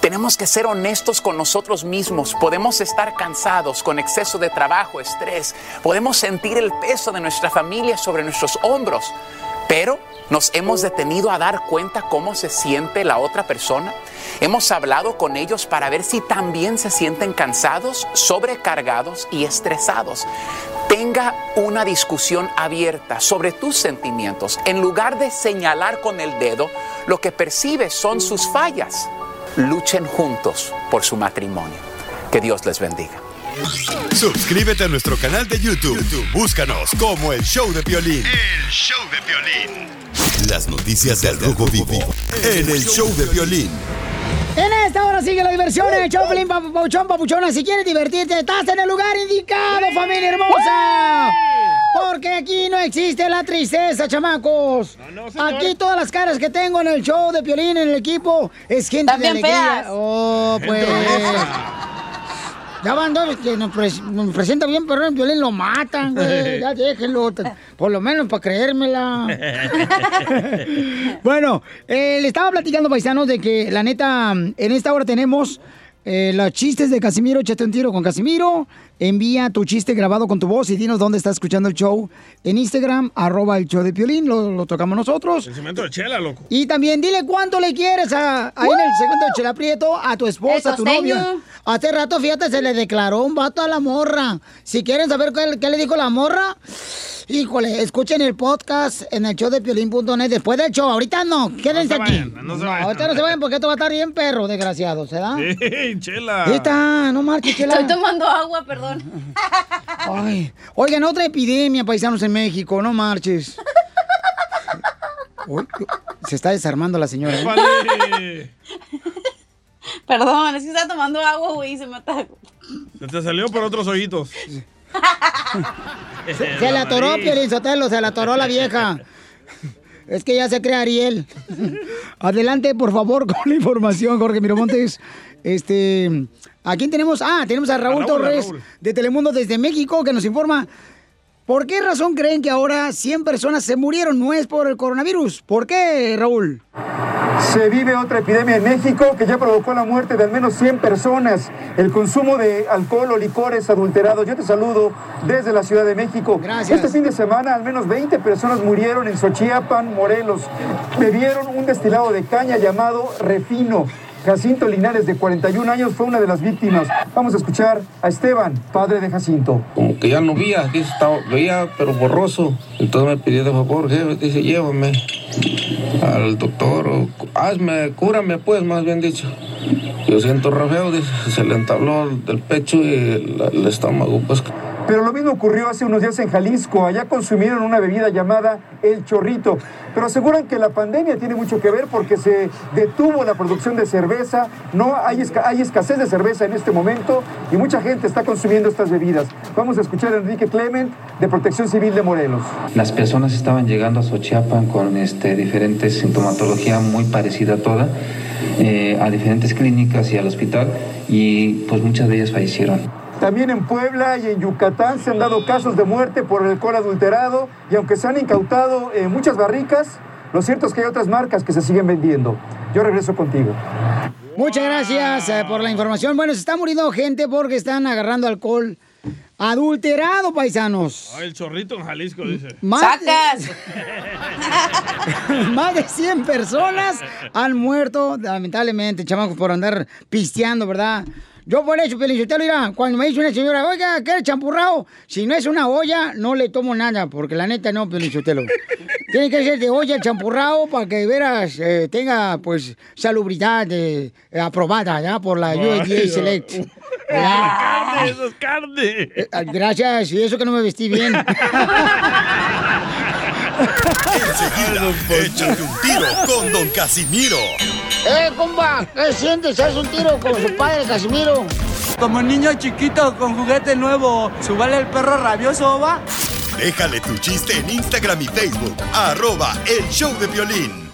Tenemos que ser honestos con nosotros mismos. Podemos estar cansados con exceso de trabajo, estrés. Podemos sentir el peso de nuestra familia sobre nuestros hombros. Pero nos hemos detenido a dar cuenta cómo se siente la otra persona. Hemos hablado con ellos para ver si también se sienten cansados, sobrecargados y estresados. Tenga una discusión abierta sobre tus sentimientos. En lugar de señalar con el dedo, lo que percibes son sus fallas. Luchen juntos por su matrimonio. Que Dios les bendiga. Suscríbete a nuestro canal de YouTube. YouTube, Búscanos como el show de violín. El show de violín. Las noticias del Rojo Vivo en el show de violín. En esta hora sigue la diversión en el show Pelín Papuchón Papuchona. Si quieres divertirte, estás en el lugar indicado, familia hermosa. Porque aquí no existe la tristeza, chamacos. aquí todas las caras que tengo en el show de Piolín, en el equipo, es gente de También alegría. feas. Oh, pues. Ya van dos que nos, pres- nos presenta bien, pero en Piolín lo matan, güey. Ya déjenlo. Por lo menos para creérmela. Bueno, eh, le estaba platicando, paisanos, de que la neta, en esta hora tenemos eh, los chistes de Casimiro. Échate un tiro con Casimiro. Envía tu chiste grabado con tu voz y dinos dónde estás escuchando el show. En Instagram, arroba el show de Piolín, lo, lo tocamos nosotros. El cemento de chela, loco. Y también dile cuánto le quieres a, ahí en el segundo de Chela Prieto a tu esposa, a tu novia. Hace rato, fíjate, se le declaró un vato a la morra. Si quieren saber qué, qué le dijo la morra, híjole, escuchen el podcast en el show de piolín.net después del show. Ahorita no, quédense se aquí. vayan, no se vayan. ahorita no se vayan porque esto va a estar bien perro, desgraciado, ¿se da? Sí, chela. Ahí está, no marches, Chela. Estoy tomando agua, perdón. Ay, oigan, otra epidemia, paisanos en México, no marches. Uy, se está desarmando la señora. ¿eh? Vale. Perdón, es que estaba tomando agua, güey, y se me atacó. Se te salió por otros ojitos. Se, se le atoró, Piolín Sotelo, se le atoró la vieja. Es que ya se cree Ariel. Adelante, por favor, con la información, Jorge Miramontes. Este, ¿a quién tenemos? Ah, tenemos a Raúl, A Raúl, a Torres Raúl. de Telemundo desde México que nos informa. ¿Por qué razón creen que ahora 100 personas se murieron? No es por el coronavirus. ¿Por qué, Raúl? Se vive otra epidemia en México que ya provocó la muerte de al menos 100 personas. El consumo de alcohol o licores adulterados. Yo te saludo desde la Ciudad de México. Gracias. Este fin de semana al menos 20 personas murieron en Xochiapan, Morelos. Bebieron un destilado de caña llamado refino. Jacinto Linares, de 41 años, fue una de las víctimas. Vamos a escuchar a Esteban, padre de Jacinto. como que ya no veía, veía pero borroso. Entonces me pidió de favor, dice, llévame al doctor, o hazme, cúrame pues, más bien dicho. Yo siento re feo, dice, se le entabló del pecho y el estómago, pues. Pero lo mismo ocurrió hace unos días en Jalisco. Allá consumieron una bebida llamada El Chorrito. Pero aseguran que la pandemia tiene mucho que ver porque se detuvo la producción de cerveza. No hay, esca- hay escasez de cerveza en este momento y mucha gente está consumiendo estas bebidas. Vamos a escuchar a Enrique Clement de Protección Civil de Morelos. Las personas estaban llegando a Xochiapan con este, diferentes sintomatología muy parecida a toda, eh, a diferentes clínicas y al hospital, y pues muchas de ellas fallecieron. También en Puebla y en Yucatán se han dado casos de muerte por el alcohol adulterado y aunque se han incautado eh, muchas barricas, lo cierto es que hay otras marcas que se siguen vendiendo. Yo regreso contigo. Muchas gracias eh, por la información. Bueno, se está muriendo gente porque están agarrando alcohol adulterado, paisanos. Ay, el chorrito en Jalisco, dice. Más de- Más de 100 personas han muerto, lamentablemente, chamacos, por andar pisteando, ¿verdad? Yo por eso, Pelichotelo, mira, cuando me dice una señora, oiga, ¿qué champurrado? Si no es una olla, no le tomo nada, porque la neta no, Pelichotelo. Tiene que ser de olla el champurrado para que, de veras, eh, tenga, pues, salubridad eh, aprobada, ¿ya? Por la USDA Select. uh, ¿verdad? carne, eso es carne. Eh, ah, Gracias, y eso que no me vestí bien. Enseguida, échate un tiro con Don Casimiro. ¡Eh, compa! ¿Qué sientes? ¿Haz un tiro con su padre, Casimiro? como niño chiquito con juguete nuevo. ¿Subale el perro rabioso, va? Déjale tu chiste en Instagram y Facebook. Arroba El Show de Violín.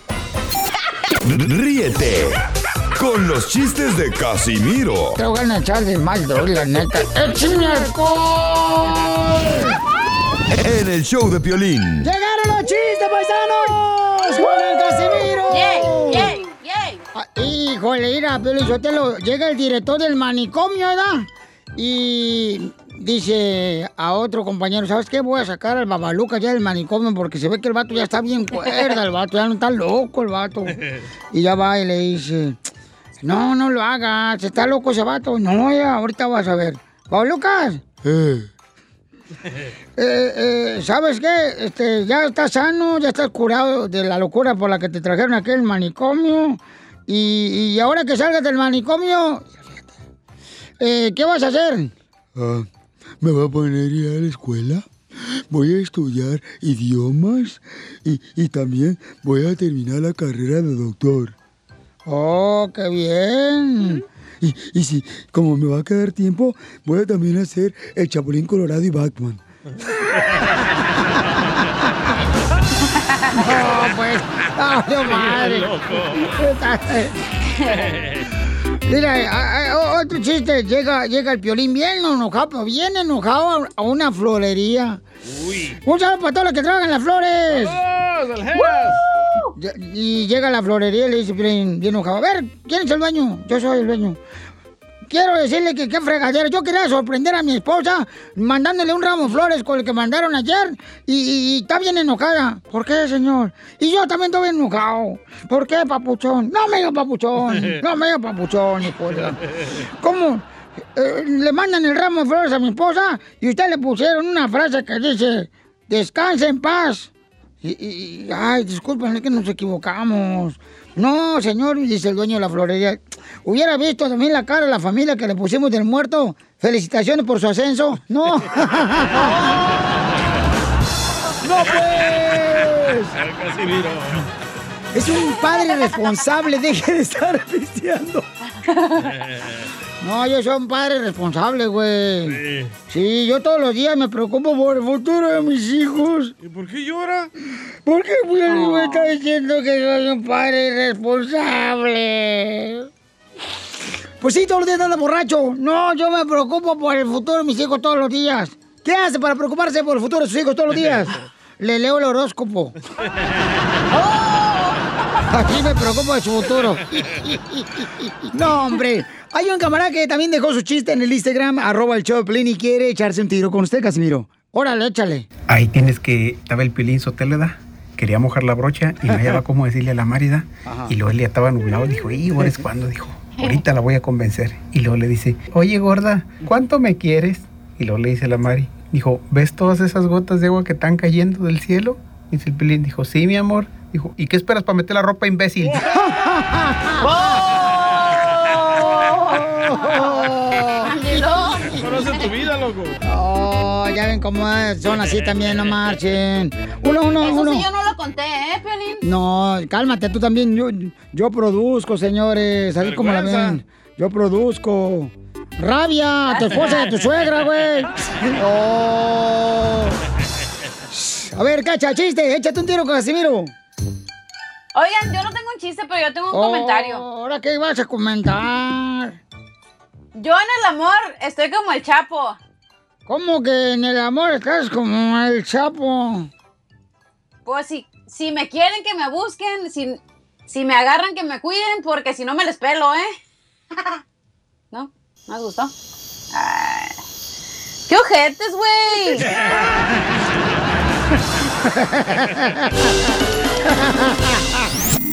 Ríete con los chistes de Casimiro Te voy a echar de mal, droga, la neta. ¡Échame alcohol! en el show de Piolín. ¡Llegaron los chistes, paisanos! ¡Con el híjole, mira, Pelizotelo, llega el director del manicomio, ¿verdad? Y dice a otro compañero, ¿sabes qué? Voy a sacar al babaluca ya del manicomio porque se ve que el vato ya está bien cuerda, el vato ya no está loco el vato. Y ya va y le dice, no, no lo hagas, está loco ese vato. No, ya, ahorita vas a ver. ¿Babalucas? Eh. Eh, eh, ¿Sabes qué? Este, ya estás sano, ya estás curado de la locura por la que te trajeron aquí al manicomio. Y, y ahora que salgas del manicomio, eh, ¿qué vas a hacer? Ah, me voy a poner a ir a la escuela. Voy a estudiar idiomas y, y también voy a terminar la carrera de doctor. Oh, qué bien. Y, y si, como me va a quedar tiempo, voy a también hacer el Chapulín Colorado y Batman. No, pues, ¡ah, no, madre! Mira, a- a- otro chiste, llega, llega el piolín bien enojado, pero bien enojado a- una florería. Un saludo para todos los que trabajan las flores. Y llega a la florería y le dice bien enojado, a ver, ¿quién es el dueño? Yo soy el dueño. Quiero decirle que qué fregadera. Yo quería sorprender a mi esposa mandándole un ramo de flores con el que mandaron ayer y, está bien enojada. ¿Por qué, señor? Y yo también estoy enojado. ¿Por qué, papuchón? No me diga papuchón. No me diga papuchón, hijo ¿Cómo? Eh, le mandan el ramo de flores a mi esposa y usted le pusieron una frase que dice, descanse en paz. Y, ay, disculpen, que nos equivocamos. No, señor, dice el dueño de la florería. Hubiera visto también la cara de la familia que le pusimos del muerto. Felicitaciones por su ascenso. No. no, pues. Es un padre responsable, deje de estar pisteando. No, yo soy un padre responsable, güey. Sí. yo todos los días me preocupo por el futuro de mis hijos. ¿Y por qué llora? Porque pues, el me está diciendo que soy un padre responsable. Pues sí, todos los días anda borracho. No, yo me preocupo por el futuro de mis hijos todos los días. ¿Qué hace para preocuparse por el futuro de sus hijos todos los días? Le leo el horóscopo. Aquí me preocupo de su futuro. No, hombre. Hay un camarada que también dejó su chiste en el Instagram, arroba el Piolín, y quiere echarse un tiro con usted, Casimiro. Órale, échale. Ahí tienes que, estaba el Piolín Sotéleda, quería mojar la brocha y no hallaba cómo decirle a la Márida. Ajá. Y luego él ya estaba nublado, dijo, ¿y ahora es cuando? Dijo, ahorita la voy a convencer. Y luego le dice, oye gorda, ¿cuánto me quieres? Y luego le dice la Mari, dijo, ¿ves todas esas gotas de agua que están cayendo del cielo? Dice el Piolín, dijo, sí, mi amor. Dijo, ¿y qué esperas para meter la ropa, imbécil? Conoce tu vida, loco. Oh, ya ven cómo es, son así también, no marchen. Uno, uno, Eso uno. sí yo no lo conté, ¿eh, Piolín? No, cálmate, tú también. Yo, yo produzco, señores. Así como la ven. Yo produzco. Rabia a tu esposa y a tu suegra, güey. Oh. A ver, cacha, chiste. Échate un tiro con Casimiro. Oigan, yo no tengo un chiste, pero yo tengo un Oh, comentario. ¿Ahora qué vas a comentar? Yo en el amor estoy como el Chapo. ¿Cómo que en el amor estás como el chapo? Pues si, si me quieren que me busquen, si, si me agarran que me cuiden, porque si no me les pelo, ¿eh? ¿No? ¿No gustó? Ay. ¡Qué ojetes, güey!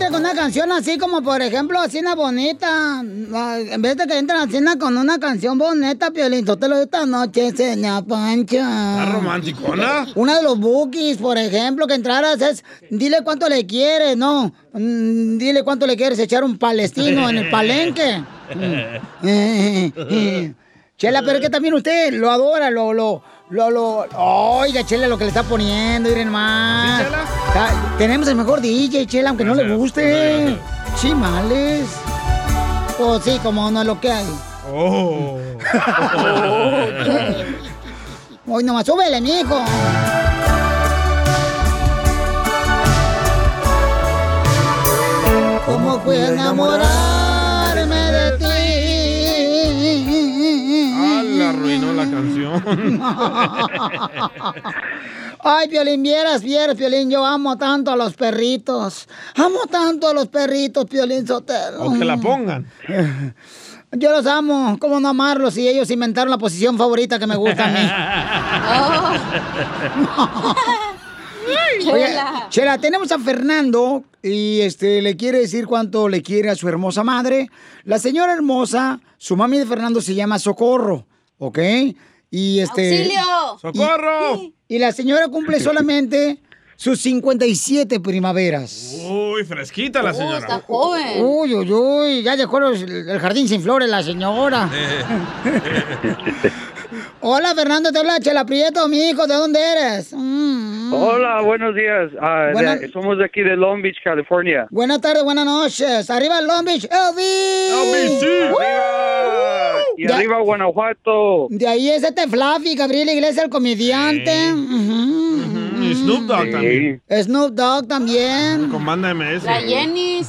entre con una canción así como, por ejemplo, así una bonita. En vez de que entren así una- con una canción bonita, Piolín, te lo esta noche, seña Pancha. ¿Está romanticona? Una de los bookies, por ejemplo, que entraras es, dile cuánto le quieres, no, mm, dile cuánto le quieres echar un palestino en el palenque. Chela, pero es que también usted lo adora, lo, lo, lo, lo, oiga, Chela, lo que le está poniendo, miren más. Ta- Tenemos el mejor DJ, Chela, aunque no le guste. Chimales. Pues sí, como no es lo que hay. Oh. Hoy nomás, súbele, mijo. ¿Cómo fui a la canción. Ay, Piolín, vieras, vieras, Piolín, yo amo tanto a los perritos. Amo tanto a los perritos, Piolín Sotelo. O que la pongan. Yo los amo, ¿cómo no amarlos si ellos inventaron la posición favorita que me gusta a mí? Oye, Chela. Chela, tenemos a Fernando y este le quiere decir cuánto le quiere a su hermosa madre. La señora hermosa, su mami de Fernando se llama Socorro, ¿ok? Y este. ¡Auxilio! ¡Socorro! Y, y la señora cumple solamente sus 57 primaveras. Uy, fresquita la señora. está joven. Uy, uy, uy, ya dejó el jardín sin flores la señora. Hola, Fernando, te habla Chela Prieto, mi hijo, ¿de dónde eres? Mm, mm. Hola, buenos días. Ah, de- somos de aquí de Long Beach, California. Buenas tardes, buenas noches. Arriba Long Beach, Elvis. Y De- arriba Guanajuato. De ahí es este Fluffy, Gabriel Iglesias, el comediante. Y Snoop Dogg también. Snoop Dogg también. Con banda MS. La Jenny.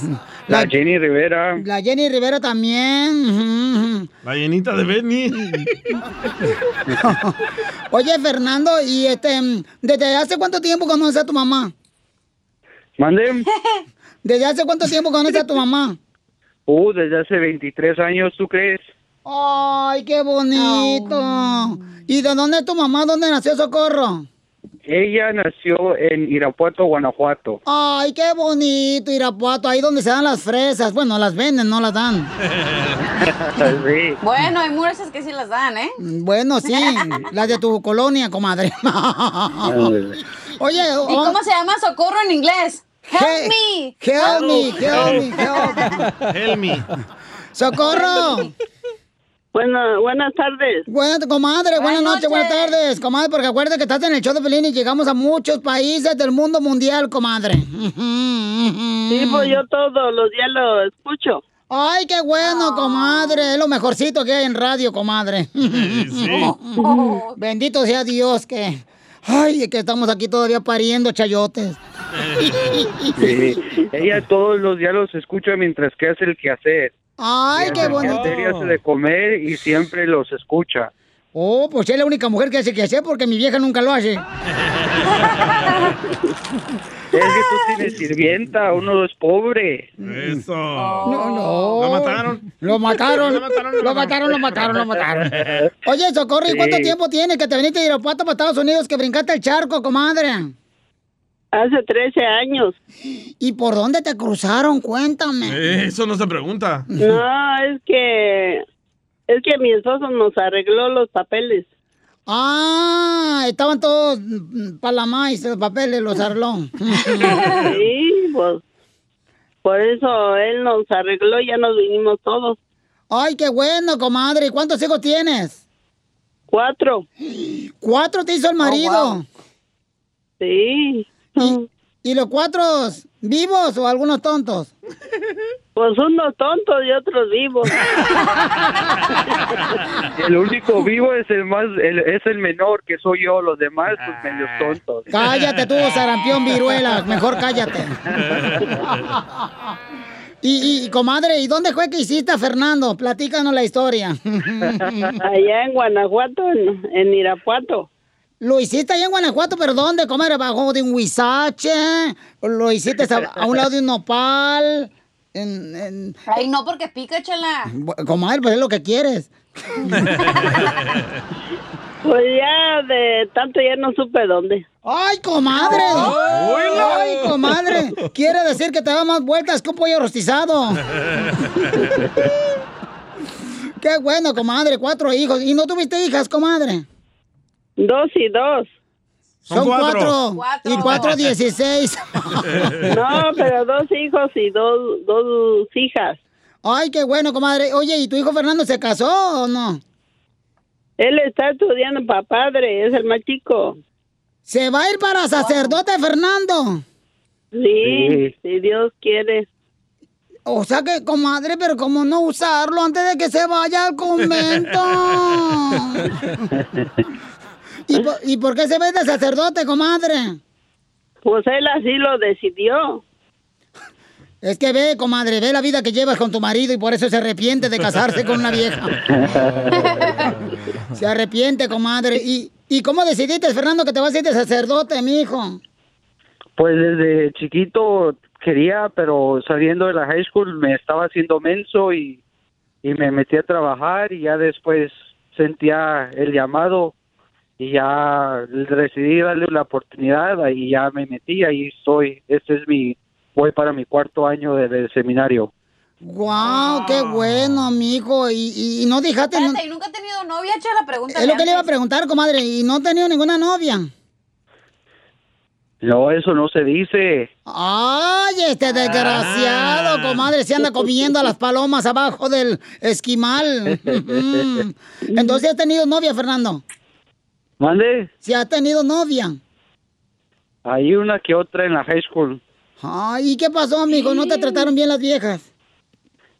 La Jenny Rivera. La Jenny Rivera también. La llenita de Benny. Oye, Fernando, ¿y este, desde hace cuánto tiempo conoces a tu mamá? Mande. ¿Desde hace cuánto tiempo conoces a tu mamá? Uh, desde hace 23 años, ¿tú crees? Ay, qué bonito. ¿Y de dónde es tu mamá? ¿Dónde nació Socorro? Ella nació en Irapuato, Guanajuato. Ay, qué bonito, Irapuato, ahí donde se dan las fresas. Bueno, las venden, no las dan. sí. Bueno, hay mujeres que sí las dan, ¿eh? Bueno, sí, las de tu colonia, comadre. Oye, ¿Y cómo se llama socorro en inglés? Help He- me. Help me, help me, help Help me. ¡Socorro! Buenas, buenas tardes. Buenas, comadre, buenas, Buenas noches, buenas tardes, comadre, porque acuérdate que estás en el show de Pelín y llegamos a muchos países del mundo mundial, comadre. Sí, pues yo todos los días lo escucho. Ay, qué bueno, comadre. Es lo mejorcito que hay en radio, comadre. Bendito sea Dios que. Ay, que estamos aquí todavía pariendo chayotes. Sí. Ella todos los días los escucha mientras que hace el quehacer. Ay, qué bonito. Hace de comer y siempre los escucha. Oh, pues es la única mujer que hace que hacer porque mi vieja nunca lo hace. Es que tú tienes sirvienta, uno es pobre. Eso. No, no. ¿Lo mataron? Lo mataron. Lo mataron, Lo mataron, lo mataron, lo mataron. Oye, Socorro, ¿y cuánto tiempo tienes que te viniste de Irapuato para Estados Unidos que brincaste el charco, comadre? Hace 13 años. ¿Y por dónde te cruzaron? Cuéntame. Eh, Eso no se pregunta. No, es que es que mi esposo nos arregló los papeles. Ah, estaban todos para la maíz, los papeles, los arlón. Sí, pues por eso él nos arregló y ya nos vinimos todos. Ay, qué bueno, comadre. ¿Y cuántos hijos tienes? Cuatro. ¿Cuatro te hizo el marido? Sí. ¿Y, y los cuatro vivos o algunos tontos? Pues unos tontos y otros vivos. El único vivo es el más, el- es el menor, que soy yo. Los demás, pues medios tontos. Cállate tú, sarampión, viruela. Mejor cállate. Y, y, comadre, ¿y dónde fue que hiciste a Fernando? Platícanos la historia. Allá en Guanajuato, en, en Irapuato. ¿Lo hiciste allá en Guanajuato? ¿Pero dónde, comadre? ¿Bajo de un huizache? ¿O ¿Lo hiciste a, a un lado de un nopal? En, en- Ay, no, porque pica, chela. Bu- Comadre, pues es lo que quieres. Pues ya de tanto ya no supe dónde. ¡Ay, comadre! ¡Ay, comadre! Quiere decir que te da más vueltas que un pollo rostizado. Qué bueno, comadre, cuatro hijos. ¿Y no tuviste hijas, comadre? Dos y dos. Son, cuatro. Y cuatro, dieciséis. No, pero dos hijos y dos, dos hijas. Ay, qué bueno, comadre. Oye, ¿y tu hijo Fernando se casó o no? Él está estudiando para padre, es el más chico. ¿Se va a ir para sacerdote, Fernando? Sí, si Dios quiere. O sea que, comadre, pero ¿cómo no usarlo antes de que se vaya al convento? ¿Y, por, y por qué se ve de sacerdote, comadre? Pues él así lo decidió. Es que ve, comadre, ve la vida que llevas con tu marido y por eso se arrepiente de casarse con una vieja. Se arrepiente, comadre. ¿Y, ¿Y cómo decidiste, Fernando, que te vas a ir de sacerdote, mi hijo? Pues desde chiquito quería, pero saliendo de la high school me estaba haciendo menso y, y me metí a trabajar y ya después sentía el llamado y ya decidí darle la oportunidad y ya me metí, ahí estoy. Este es mi, voy para mi cuarto año de- del seminario. ¡Guau! ¡Qué bueno, mijo! ¿Y, y, y no dejaste... no- Espérate, ¿y nunca he tenido novia? Echa la pregunta. Es lo que le iba a preguntar, comadre. ¿Y no ha tenido ninguna novia? No, eso no se dice. ¡Ay, este desgraciado, comadre! Se anda comiendo a las palomas abajo del esquimal. Mm. Entonces, ¿has tenido novia, Fernando? Mande, ¿Si has tenido novia? hay una que otra en la high school. Ay, ¿y qué pasó, amigo? ¿No te trataron bien las viejas?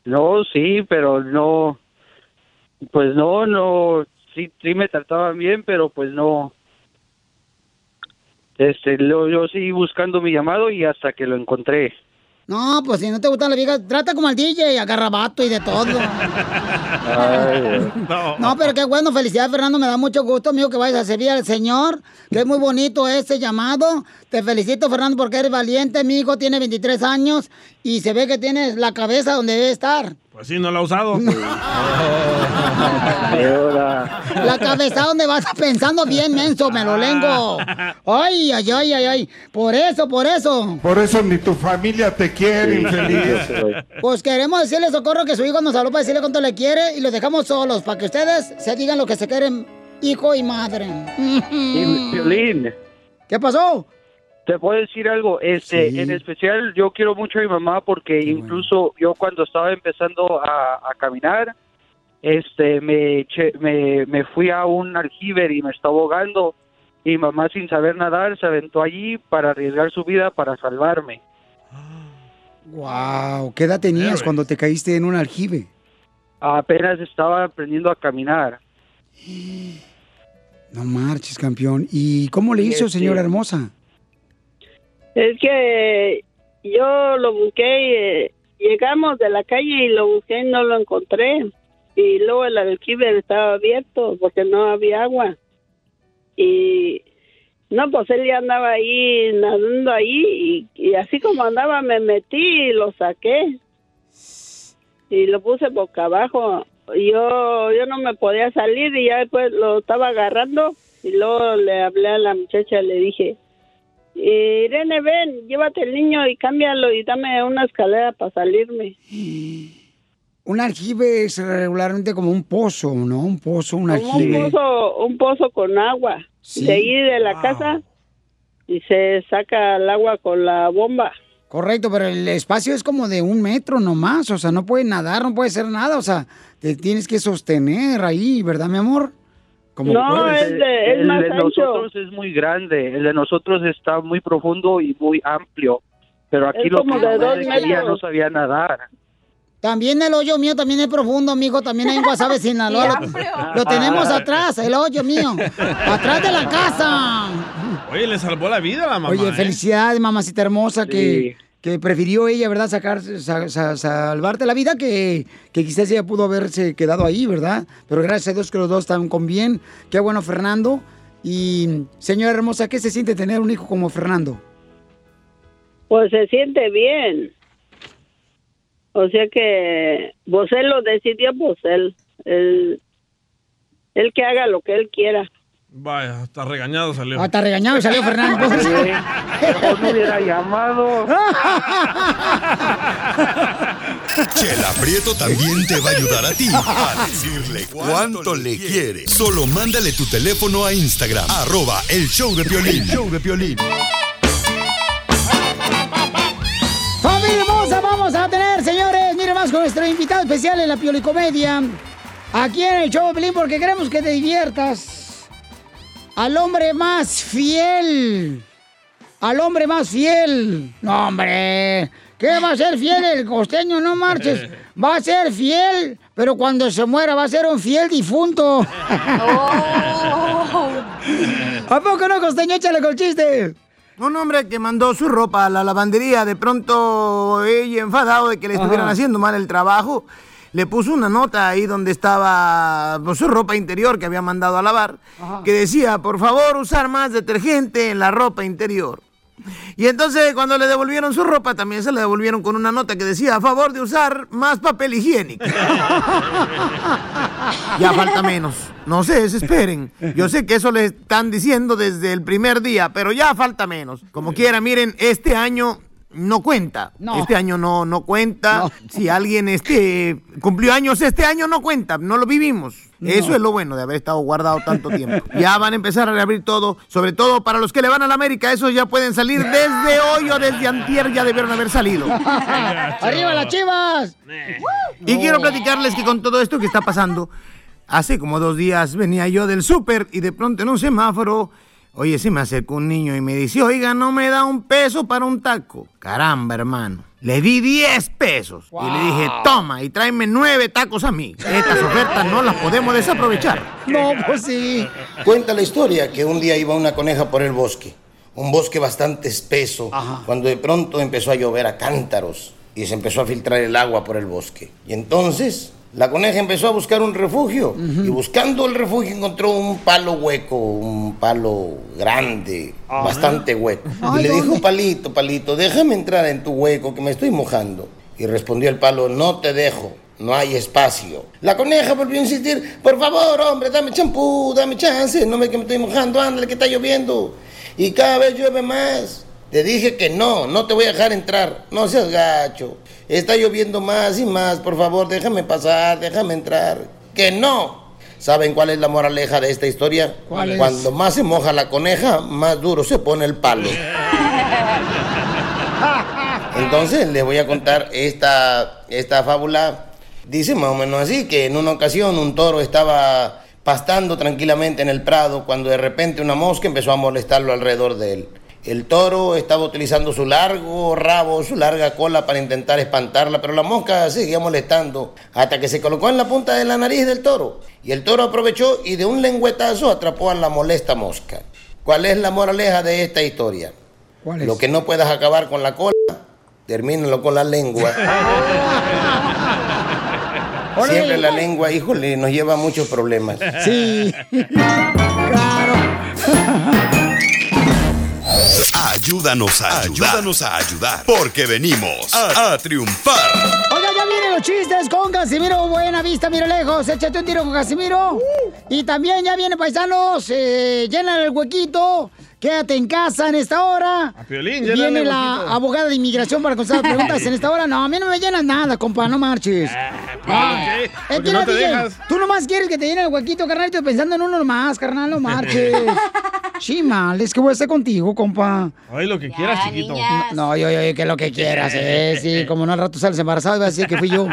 No, sí, pero no, pues no, no, sí, sí me trataban bien, pero pues no. Este, lo- yo seguí buscando mi llamado y hasta que lo encontré. No, pues si no te gustan las viejas, trata como al DJ, agarra vato y de todo. No, pero qué bueno, felicidades Fernando, me da mucho gusto, amigo, que vayas a servir al Señor, que es muy bonito este llamado. Te felicito, Fernando, porque eres valiente, mi hijo tiene 23 años y se ve que tienes la cabeza donde debe estar. Pues sí, no lo ha usado. La cabeza donde vas pensando bien, menso, me lo lengo. Ay, ay, ay, ay, ay. Por eso, por eso. Por eso ni tu familia te quiere, infeliz. Pues queremos decirle, Socorro, que su hijo nos habló para decirle cuánto le quiere y los dejamos solos para que ustedes se digan lo que se quieren, hijo y madre. Y Violín, ¿Qué pasó? Te puedo decir algo, este, en especial yo quiero mucho a mi mamá porque incluso yo cuando estaba empezando a, a caminar, este, me, eché- me, me fui a un aljibe y me estaba ahogando y mamá sin saber nadar se aventó allí para arriesgar su vida para salvarme. Wow, ¿qué edad tenías cuando te caíste en un aljibe? Apenas estaba aprendiendo a caminar. No marches, campeón. ¿Y cómo le hizo, Este- señora hermosa? Es que yo lo busqué, eh, llegamos de la calle y lo busqué y no lo encontré. Y luego el aljibe estaba abierto porque no había agua. Y no, pues él ya andaba ahí nadando ahí y, y así como andaba me metí y lo saqué. Y lo puse boca abajo. Yo, yo no me podía salir y ya después lo estaba agarrando y luego le hablé a la muchacha, le dije, Irene, ven, llévate el niño y cámbialo y dame una escalera para salirme. Un aljibe es regularmente como un pozo, ¿no? Un pozo, un Como un aljibe. pozo, un pozo con agua. Sí. De ahí de la casa y se saca el agua con la bomba. Correcto, pero el espacio es como de un metro nomás, o sea, no puede nadar, no puede hacer nada, o sea, te tienes que sostener ahí, ¿verdad, mi amor? Como puedes. el de nosotros es muy grande, el de nosotros está muy profundo y muy amplio, pero aquí Es lo que de no sabía nadar. También el hoyo mío también es profundo, amigo. También hay en Guasave, Sinaloa. Lo, lo tenemos atrás, el hoyo mío. Atrás de la casa. Oye, le salvó la vida a la mamá. Oye, ¿eh? felicidades, mamacita hermosa, que, Sí. que prefirió ella, ¿verdad? Sacar, sa- sa- salvarte la vida que, que quizás ella pudo haberse quedado ahí, ¿verdad? Pero gracias a Dios que los dos están con bien. Qué bueno, Fernando. Y, señora hermosa, ¿qué se siente tener un hijo como Fernando? Pues se siente bien. O sea que, pues él lo decidió, pues él, él, él que haga lo que él quiera. Vaya, hasta regañado salió. Hasta regañado salió Fernando. Mejor me hubiera llamado. Chela Prieto también te va a ayudar a ti a decirle cuánto le quiere. Solo mándale tu teléfono a Instagram, arroba el show de Piolín. show de Piolín. ¡Familia hermosa! Vamos a tener, señores, miren más con nuestro invitado especial en la Piolicomedia. Aquí en el show de Pelín porque queremos que te diviertas. Al hombre más fiel. Al hombre más fiel. No, hombre. ¿Qué va a ser fiel el costeño? No marches. Va a ser fiel, pero cuando se muera va a ser un fiel difunto. ¿A poco no, costeño? Échale con el chiste. Un hombre que mandó su ropa a la lavandería, de pronto ella enfadado de que le estuvieran haciendo mal el trabajo, le puso una nota ahí donde estaba pues, su ropa interior que había mandado a lavar, que decía, por favor, usar más detergente en la ropa interior. Y entonces cuando le devolvieron su ropa, también se le devolvieron con una nota que decía, a favor de usar más papel higiénico. Ya falta menos. No se desesperen. Yo sé que eso le están diciendo desde el primer día, pero ya falta menos. Como quiera, miren, este año no cuenta. No. Este año no, no cuenta. Si alguien este, cumplió años este año, no cuenta. No lo vivimos. Eso es lo bueno de haber estado guardado tanto tiempo. Ya van a empezar a reabrir todo, sobre todo para los que le van a la América. Esos ya pueden salir desde hoy o desde antier, ya debieron haber salido. ¡Arriba las chivas! Y quiero platicarles que con todo esto que está pasando, hace como dos días venía yo del súper y de pronto en un semáforo, oye, se me acercó un niño y me dice, oiga, no me da un peso para un taco. Caramba, hermano. Le di 10 pesos y le dije, toma y tráeme nueve tacos a mí. Estas ofertas no las podemos desaprovechar. No, pues sí. Cuenta la historia que un día iba una coneja por el bosque, un bosque bastante espeso, cuando de pronto empezó a llover a cántaros y se empezó a filtrar el agua por el bosque. Y entonces la coneja empezó a buscar un refugio y buscando el refugio encontró un palo hueco, un palo grande, Ajá. bastante hueco. Ay, y le dijo, palito, palito, déjame entrar en tu hueco que me estoy mojando. Y respondió el palo, no te dejo. No hay espacio. La coneja volvió a insistir, por favor, hombre, dame champú, dame chance, no me que me estoy mojando, ándale que está lloviendo. Y cada vez llueve más. Te dije que no, no te voy a dejar entrar. No seas gacho. Está lloviendo más y más, por favor, déjame pasar, déjame entrar. Que no. ¿Saben cuál es la moraleja de esta historia? ¿Cuál es? Cuando más se moja la coneja, más duro se pone el palo. Entonces les voy a contar esta, esta fábula. Dice más o menos así, que en una ocasión un toro estaba pastando tranquilamente en el prado cuando de repente una mosca empezó a molestarlo alrededor de él. El toro estaba utilizando su largo rabo, su larga cola para intentar espantarla, pero la mosca seguía molestando hasta que se colocó en la punta de la nariz del toro. Y el toro aprovechó y de un lengüetazo atrapó a la molesta mosca. ¿Cuál es la moraleja de esta historia? ¿Cuál es? Lo que no puedas acabar con la cola, termínalo con la lengua. Siempre la lengua, híjole, nos lleva a muchos problemas. Sí. Ayúdanos a ayudar. Ayúdanos a ayudar. Porque venimos a, a triunfar. Oiga, ya vienen los chistes con Casimiro Buena Vista, mira lejos. Échate un tiro con Casimiro. Y también ya vienen paisanos, eh, llenan el huequito. Quédate en casa en esta hora. A Piolín, Viene la abogada de inmigración para contestar preguntas en esta hora. No, a mí no me llenas nada, compa, no marches. ¿por qué? Es Porque que no te dejas. Tú nomás quieres que te llene el huequito, carnal, estoy pensando en uno nomás, carnal, no marches. Sí, mal, es que voy a estar contigo, compa. Ay, lo que quieras, chiquito. No, no, yo, yo, yo, que lo que quieras, eh, sí, como no al rato sales embarazado y vas a decir que fui yo.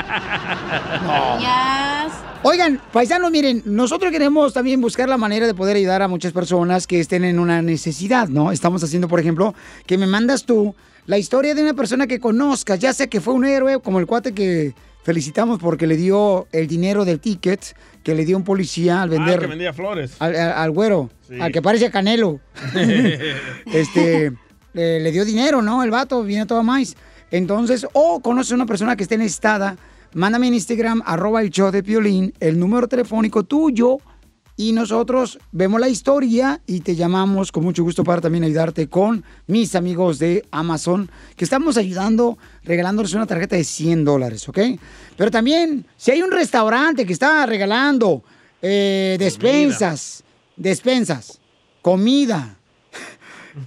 Oigan, paisanos, miren, nosotros queremos también buscar la manera de poder ayudar a muchas personas que estén en una necesidad, ¿no? Estamos haciendo, por ejemplo, que me mandas tú la historia de una persona que conozcas, ya sea que fue un héroe, como el cuate que felicitamos porque le dio el dinero del ticket que le dio un policía al Ah, vender que vendía flores. al, al- al güero, Sí. al que parece Canelo. este, le, le dio dinero, ¿no? El vato viene todo más. Entonces, o conoces a una persona que esté necesitada, mándame en Instagram, arroba el show de Piolín, el número telefónico tuyo, y nosotros vemos la historia y te llamamos con mucho gusto para también ayudarte con mis amigos de Amazon, que estamos ayudando, regalándoles una tarjeta de 100 dólares, ¿ok? Pero también, si hay un restaurante que está regalando eh, despensas, despensas, comida,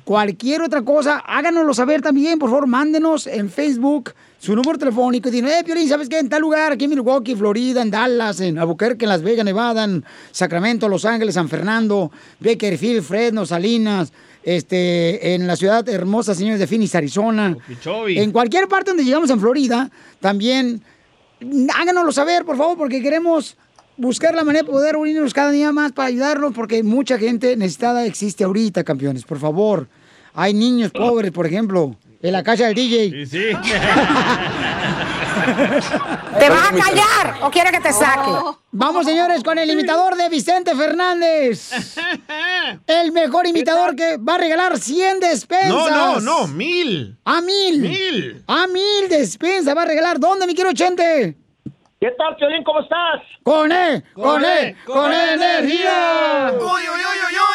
cualquier otra cosa, háganoslo saber también, por favor, mándenos en Facebook su número telefónico y eh, Piolín, ¿sabes qué? En tal lugar, aquí en Milwaukee, Florida, en Dallas, en Albuquerque, en Las Vegas, Nevada, en Sacramento, Los Ángeles, San Fernando, Bakerfield, Fresno, Salinas, este, en la ciudad hermosa, señores, de Phoenix, Arizona. Okeechobee. En cualquier parte donde llegamos en Florida, también háganoslo saber, por favor, porque queremos buscar la manera de poder unirnos cada día más para ayudarlos, porque mucha gente necesitada existe ahorita, campeones, por favor. Hay niños pobres, por ejemplo, en la casa del DJ. Sí, sí. ¿Te vas a callar o quiere que te saque? Vamos, señores, con el imitador de Vicente Fernández. El mejor imitador que va a regalar 100 despensas. No, no, no, mil. A mil. Mil. A mil despensas va a regalar. ¿Dónde, mi quiero Chente? ¿Qué tal, Piolín? ¿Cómo estás? Con E, con E, con E energía.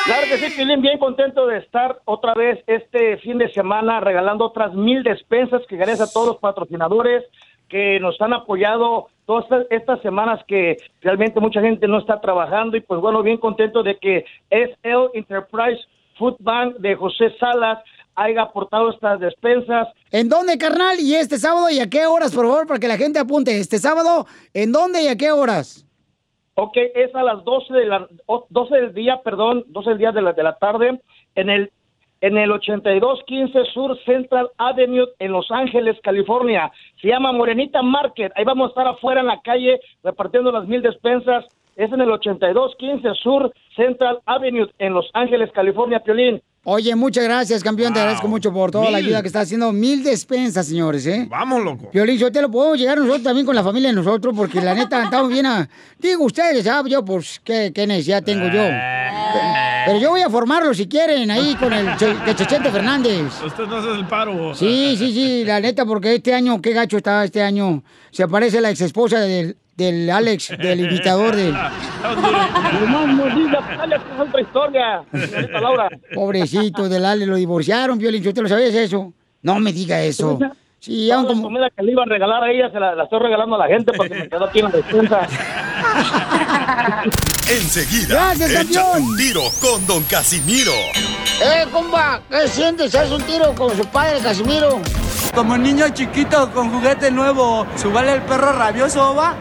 Claro que sí, Piolín, bien contento de estar otra vez este fin de semana regalando otras mil despensas que gracias a todos los patrocinadores que nos han apoyado todas estas, estas semanas que realmente mucha gente no está trabajando y pues bueno, bien contento de que SL Enterprise Food Bank de José Salas haya aportado estas despensas. ¿En dónde, carnal? ¿Y este sábado y a qué horas, por favor, para que la gente apunte? Este sábado, ¿en dónde y a qué horas? Ok, es a las 12, de la, o- 12 del día, perdón, 12 del día de la, de la tarde, en el, en el 8215 Sur Central Avenue en Los Ángeles, California. Se llama Morenita Market. Ahí vamos a estar afuera en la calle repartiendo las mil despensas. Es en el 8215 Sur Central Avenue en Los Ángeles, California, Piolín. Oye, muchas gracias, campeón. Te agradezco mucho por toda la ayuda que está haciendo. Mil despensas, señores, ¿eh? Vamos, loco. Piolín, yo te lo puedo llegar nosotros también con la familia de nosotros, porque la neta estamos bien a... Digo, ustedes, ¿sabes? Yo, pues, ¿qué, qué necesidad tengo yo? Pero yo voy a formarlo si quieren, ahí con el che- de Chechente Fernández. Usted no hace el paro. Sí, sí, sí, la neta, porque este año, qué gacho está este año. Se aparece la ex esposa del, del Alex, del invitador de... Nomás no digas, Alex, es otra historia. señorita Laura. Pobrecito del Alex, lo divorciaron, Piolín, ¿tú te lo sabías eso? No me diga eso. Sí, Toda aún la como... comida que le iban a regalar a ella se la, la estoy regalando a la gente porque me quedó aquí en la despensa. Enseguida, Gracias, échate un tiro con Don Casimiro. ¡Eh, compa! ¿Qué sientes? ¿Haz un tiro con su padre, Casimiro? Como niño chiquito con juguete nuevo, ¿subale el perro rabioso, va?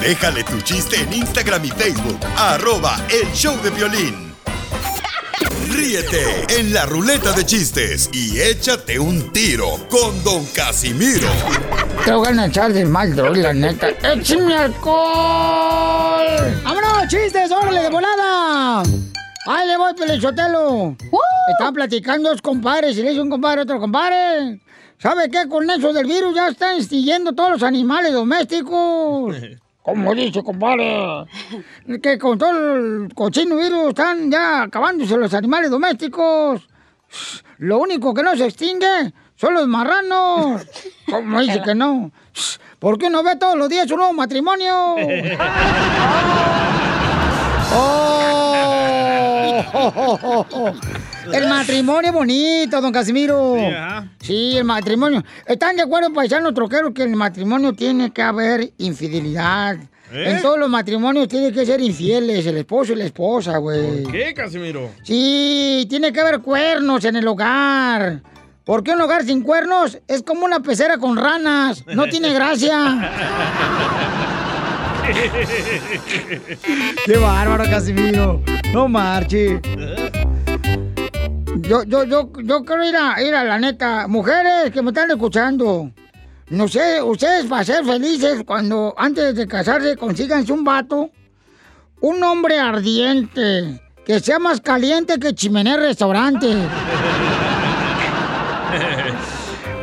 Déjale tu chiste en Instagram y Facebook. Arroba El Show de Violín. Ríete en la ruleta de chistes y échate un tiro con Don Casimiro. Te voy a echar de mal, droga, la neta. ¡Échame alcohol! ¡Vámonos, chistes! ¡Órale, de volada! ¡Ahí le voy, Pelichotelo! Estaban platicando dos compadres y le dice un compadre a otro compadre. ¿Sabe qué? Con eso del virus ya están extinguiendo todos los animales domésticos. ¿Cómo dice, compadre? Que con todo el cochino virus están ya acabándose los animales domésticos. Lo único que no se extingue son los marranos. ¿Cómo dice que no? ¿Por qué no ve todos los días un nuevo matrimonio? ¡Oh! El matrimonio bonito, don Casimiro. Sí. Sí, el matrimonio. ¿Están de acuerdo, paisanos troqueros, que en el matrimonio tiene que haber infidelidad? ¿Eh? En todos los matrimonios tiene que ser infieles, el esposo y la esposa, güey. ¿Por qué, Casimiro? Sí, tiene que haber cuernos en el hogar. Porque un hogar sin cuernos es como una pecera con ranas. No tiene gracia. Qué bárbaro, Casimiro. No marche. Yo, yo, yo, yo quiero ir a, ir a la neta. Mujeres que me están escuchando. No sé, ustedes para ser felices cuando antes de casarse consíganse un vato. Un hombre ardiente. Que sea más caliente que chimenea restaurante.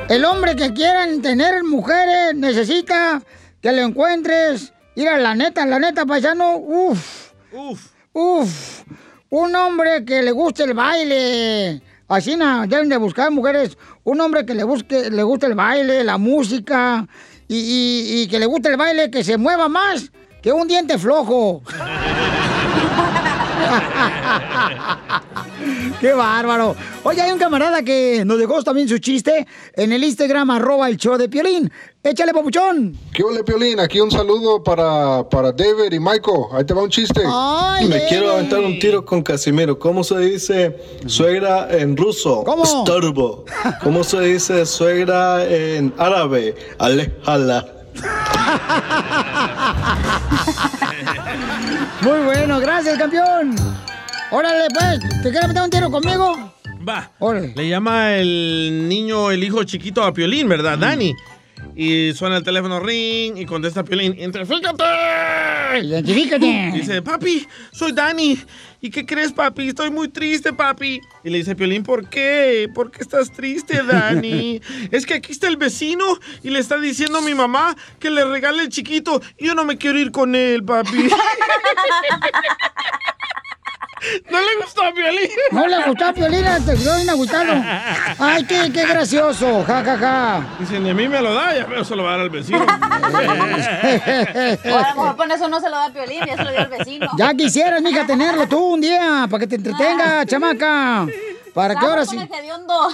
El hombre que quieran tener mujeres necesita que lo encuentres. Ir a la neta, la neta, paisano. Uf. Uf. Uf. Un hombre que le guste el baile. Así no, deben de buscar mujeres. Un hombre que le busque, le guste el baile, la música. Y, y- y que le guste el baile, que se mueva más que un diente flojo. ¡Qué bárbaro! Oye, hay un camarada que nos dejó también su chiste en el Instagram, arroba el show de Piolín. Échale, papuchón. ¿Qué ole, Piolín? Aquí un saludo para, para David y Michael. Ahí te va un chiste. Ay, Me quiero aventar un tiro con Casimiro. ¿Cómo se dice suegra en ruso? ¿Cómo? Estorbo. ¿Cómo se dice suegra en árabe? Alejala. Muy bueno, gracias, campeón. Órale, pues, ¿te quieres meter un tiro conmigo? Va. Le llama el niño, el hijo chiquito a Piolín, ¿verdad? Dani. Y suena el teléfono ring y contesta Piolín. ¡Identifícate! ¡Identifícate! Dice, papi, soy Dani. ¿Y qué crees, papi? Estoy muy triste, papi. Y le dice Piolín, ¿por qué? ¿Por qué estás triste, Dani? es que aquí está el vecino y le está diciendo a mi mamá que le regale el chiquito y yo no me quiero ir con él, papi. ¿No le gustó a Piolín? No le gustó a Piolín, te quedó bien agüitado. Ay, qué, qué gracioso, ja, ja, ja. Dice, ni a mí me lo da, ya pero se lo va a dar al vecino. O a lo mejor con eso no se lo da a Piolín, ya se lo dio al vecino. Ya quisieras, mija, tenerlo tú un día, para que te entretenga, chamaca. Para que ahora sí.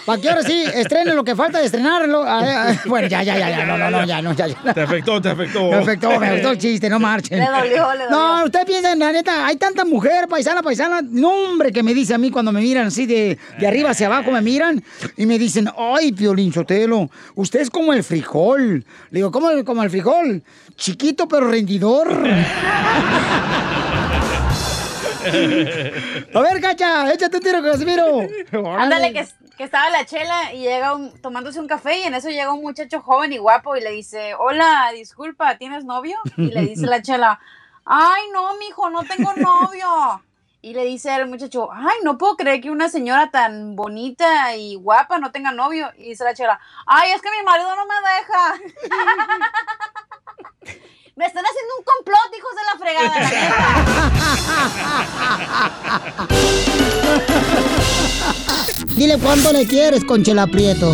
Para que ahora sí estrene lo que falta de estrenarlo. Ah, ah, Bueno, ya, ya, ya, ya, no, no, no, ya, no, ya, ya. Te afectó, te afectó. Me afectó, me afectó el chiste, no marchen. Le dolió, le dolió. No, usted piensa, la neta, hay tanta mujer, paisana, paisana, no, hombre, que me dice a mí cuando me miran así de, de arriba hacia abajo, me miran y me dicen, ay, Piolín Sotelo, usted es como el frijol. Le digo, ¿cómo como el frijol? Chiquito pero rendidor. A ver, Cacha, échate un tiro Casimiro. Ándale, que, que estaba la chela y llega un, tomándose un café y en eso llega un muchacho joven y guapo y le dice, hola, disculpa, ¿tienes novio? Y le dice la chela, ay, no, mijo, no tengo novio. Y le dice el muchacho, ay, no puedo creer que una señora tan bonita y guapa no tenga novio. Y dice la chela, ay, es que mi marido no me deja. me están haciendo un complot, hijos de la fregada. la. Dile cuánto le quieres, Conchela Prieto.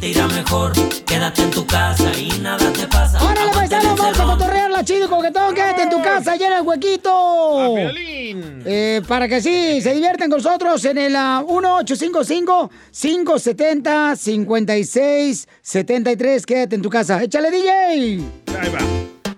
te irá mejor. Quédate en tu casa y nada te pasa. ¡Órale, paisano, vamos a cotorrear la chido coquetón! ¡Quédate en tu casa, llena el huequito! Eh, para que sí, se divierten con nosotros en el ah, 1855-570-5673. Quédate en tu casa. ¡Échale, DJ! Ahí va.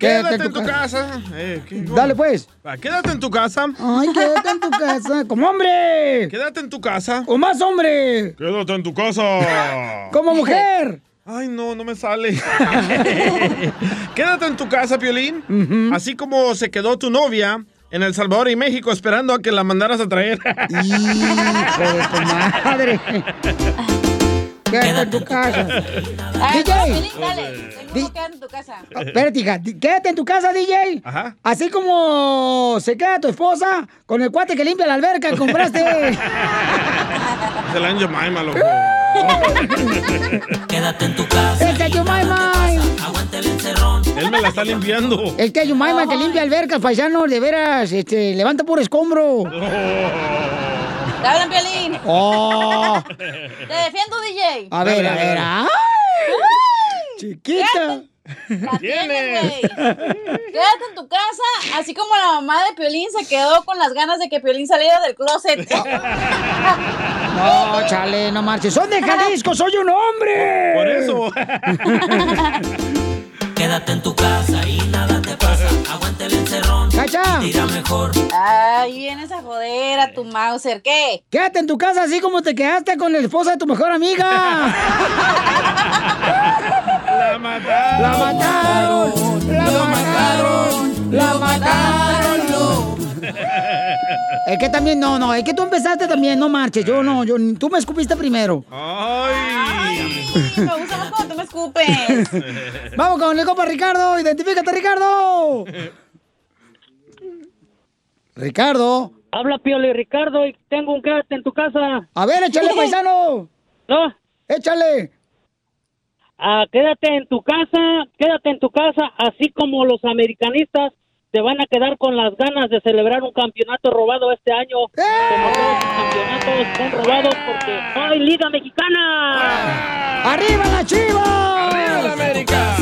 Quédate, en tu casa. Eh, ¿qué? Dale, pues. Va, quédate en tu casa. ¡Ay, quédate en tu casa! ¡Como hombre! Quédate en tu casa. ¡O más hombre! Quédate en tu casa. ¡Como mujer! Ay, no, no me sale. Quédate en tu casa, Piolín. Así como se quedó tu novia en El Salvador y México esperando a que la mandaras a traer. ¡Hijo de tu madre! Quédate en tu casa. Ay, DJ. Dale. Tengo que quedar en tu casa. Espérate, hija, quédate en tu casa, DJ. Ajá. Así como se queda tu esposa con el cuate que limpia la alberca que compraste. Es el año Maima, loco. Quédate en tu casa. ¡El que Yumaima! Aguanta el encerrón. Él me la está limpiando. El que Yumaima que limpia albercas, paisano, de veras, este, levanta por escombro. Te hablan, Piolín. Oh. Te defiendo, DJ. A ver, a ver. ¡Ay! Chiquita. La tienes. Quédate en tu casa, así como la mamá de Piolín se quedó con las ganas de que Piolín saliera del closet. No, chale, no marches. ¡Son de Jalisco! ¡Soy un hombre! Por eso. Quédate en tu casa y nada te pasa. Aguanta el encerrón. ¡Cacha! Irá mejor. Ay, vienes a joder a tu Mauser. ¿Qué? Quédate en tu casa así como te quedaste con la esposa de tu mejor amiga. La mataron. ¡La mataron! ¡La mataron! ¡La mataron! Es que también, no, no, es que tú empezaste también, no marches. Yo no, yo, tú me escupiste primero. Ay. Me gusta más cuando tú me escupes. Vamos con el copa Ricardo, identifícate, Ricardo. Ricardo. Habla Pioli Ricardo y tengo un quédate en tu casa. A ver, échale, paisano. ¿No? Échale. Ah, quédate en tu casa, quédate en tu casa, así como los americanistas se van a quedar con las ganas de celebrar un campeonato robado este año. Como todos los campeonatos son robados porque no hay liga mexicana. ¡Arriba la chiva! ¡Arriba la América!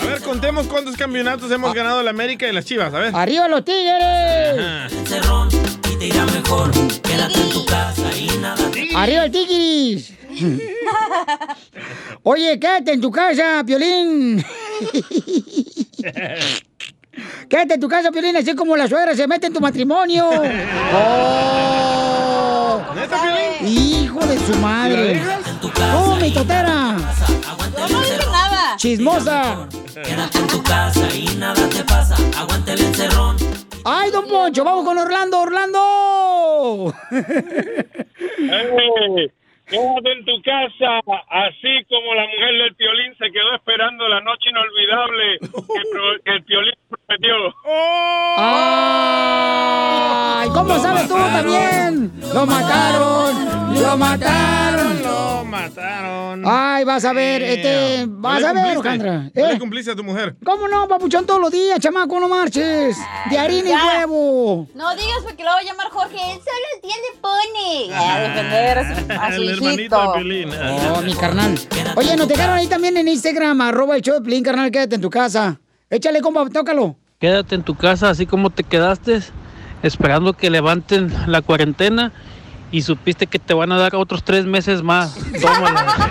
A ver, contemos cuántos campeonatos hemos ganado la América y las Chivas, a ver. ¡Arriba los tigres! Ajá. ¡Arriba el tigris! Oye, quédate en tu casa, Piolín. Quédate en tu casa, Piolín, así como la suegra se mete en tu matrimonio. ¡Oh! ¡Hijo de su madre! ¡Oh, mi totera! No nada. ¡Chismosa! Quédate en tu casa y nada te pasa. Aguanta el encerrón. ¡Ay, don Poncho! ¡Vamos con Orlando, Orlando! Quédate en tu casa, así como la mujer del Piolín se quedó esperando la noche inolvidable que, el Piolín ¡Ay! ¿Cómo sabes tú también? ¡Lo mataron! ¡Lo mataron! Lo mataron. Ay, vas a ver, este, vas a ver. Alejandra. ¿Eh? cumpliste a tu mujer. ¿Cómo no, papuchón, todos los días, chamaco, no marches? De harina y huevo. No digas porque lo va a llamar Jorge. Él solo el día le pone. A defender a su, a su El hermanito de Piolín. Oh, mi carnal. Oye, nos dejaron ahí también en Instagram, arroba el show de Piolín, carnal, quédate en tu casa. Échale, compa, tócalo. Quédate en tu casa así como te quedaste, esperando que levanten la cuarentena y supiste que te van a dar otros tres meses más. Tómala.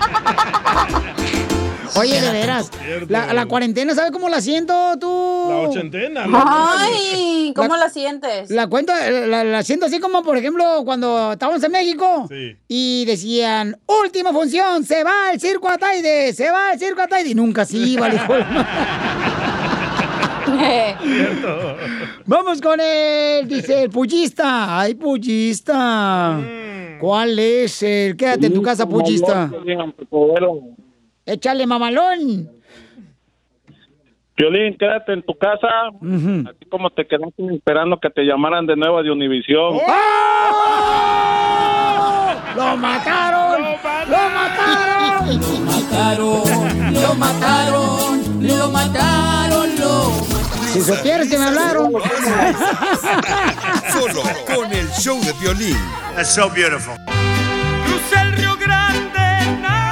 Oye, de veras, la, la cuarentena, ¿sabes cómo la siento tú? La ochentena. Ay, ¿cómo la sientes? La cuento, la, la siento así como, por ejemplo, cuando estábamos en México Sí. y decían, última función, se va el circo Ataide, se va el circo Ataide. Y nunca se iba, el hijo de la- Vamos con él, dice el pullista. Ay, pullista. ¿Cuál es el? Quédate en tu casa, pullista. Échale, mamalón. Piolín, quédate en tu casa, así como te quedaste esperando que te llamaran de nuevo de Univisión. ¡Oh! ¡Lo mataron! ¡Lo mataron! ¡Lo mataron! ¡Lo mataron! ¡Lo mataron! ¡Lo Si supieras que me hablaron. Solo con el show de violín. That's so beautiful.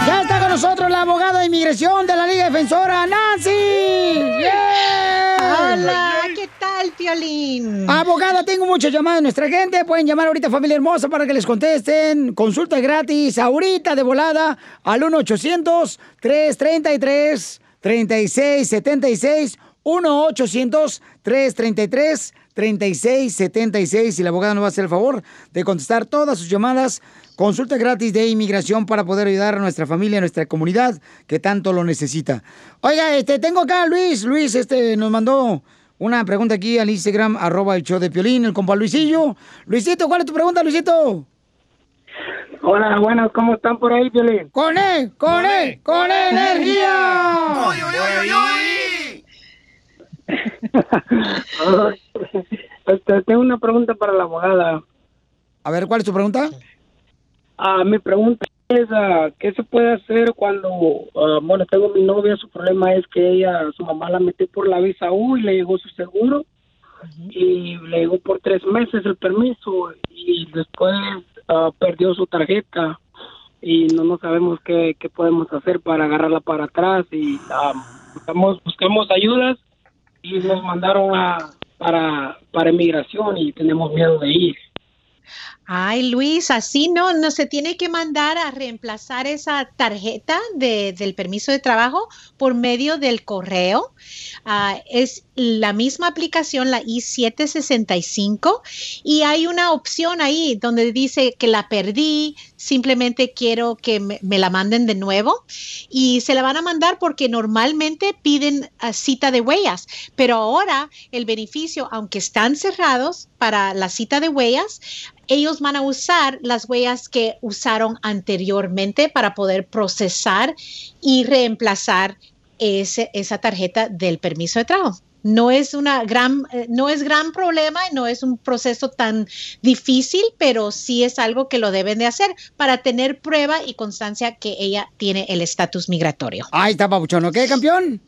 Ya está con nosotros la abogada de inmigración de la Liga Defensora, Nancy. ¡Yeah! Hola, ¿qué tal, Piolín? Abogada, tengo muchas llamadas de nuestra gente. Pueden llamar ahorita, familia hermosa, para que les contesten. Consulta gratis, ahorita de volada, al 1-800-333-3676. 1-800-333-3676. Y la abogada nos va a hacer el favor de contestar todas sus llamadas. Consulta gratis de inmigración para poder ayudar a nuestra familia, a nuestra comunidad que tanto lo necesita. Oiga, este, tengo acá a Luis. Luis, este, nos mandó una pregunta aquí al Instagram, arroba el show de Piolín, el compa Luisillo. Luisito, ¿cuál es tu pregunta, Luisito? Hola, buenas, ¿cómo están por ahí, Piolín? ¡Con él! ¡Con él! ¡Con energía! Este, tengo una pregunta para la abogada. A ver, ¿cuál es tu pregunta? Ah, mi pregunta es, ah, ¿qué se puede hacer cuando, ah, bueno, tengo mi novia, su problema es que ella, su mamá la metió por la visa U y le llegó su seguro y le llegó por tres meses el permiso y después ah, perdió su tarjeta y no no sabemos qué, qué podemos hacer para agarrarla para atrás y ah, buscamos, buscamos ayudas y nos mandaron a, para, para inmigración y tenemos miedo de ir. Ay, Luis, así no, no se tiene que mandar a reemplazar esa tarjeta de- del permiso de trabajo por medio del correo. Ah, es la misma aplicación, la I-765, y hay una opción ahí donde dice que la perdí, simplemente quiero que me, me la manden de nuevo y se la van a mandar porque normalmente piden ah, cita de huellas, pero ahora el beneficio, aunque están cerrados para la cita de huellas, ellos van a usar las huellas que usaron anteriormente para poder procesar y reemplazar ese, esa tarjeta del permiso de trabajo. No es una gran, eh, no es gran problema, no es un proceso tan difícil, pero sí es algo que lo deben de hacer para tener prueba y constancia que ella tiene el estatus migratorio. Ahí está, Papuchón. ¿Ok, campeón?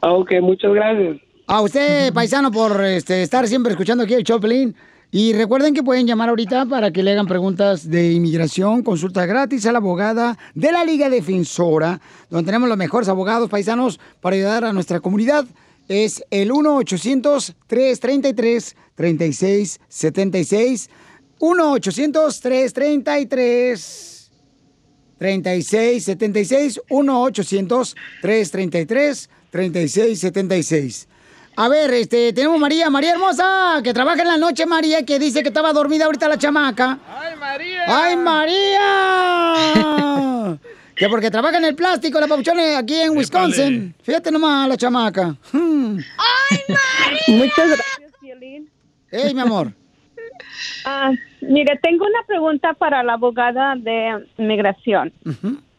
Ok, muchas gracias. A usted, paisano, por este, estar siempre escuchando aquí el Choplin. Y recuerden que pueden llamar ahorita para que le hagan preguntas de inmigración, consulta gratis a la abogada de la Liga Defensora, donde tenemos los mejores abogados paisanos para ayudar a nuestra comunidad. Es el 1-800-333-3676. 1-800-333. 3676 1-800-333-3676. A ver, este, tenemos María, María hermosa, que trabaja en la noche, María, que dice que estaba dormida ahorita la chamaca. ¡Ay, María! ¡Ay, María! que porque trabaja en el plástico, la papuchona aquí en Wisconsin. Fíjate nomás la chamaca. Hmm. ¡Ay, María! Muchas gracias, Violín. ¡Ey, mi amor! Ah, mire, tengo una pregunta para la abogada de migración.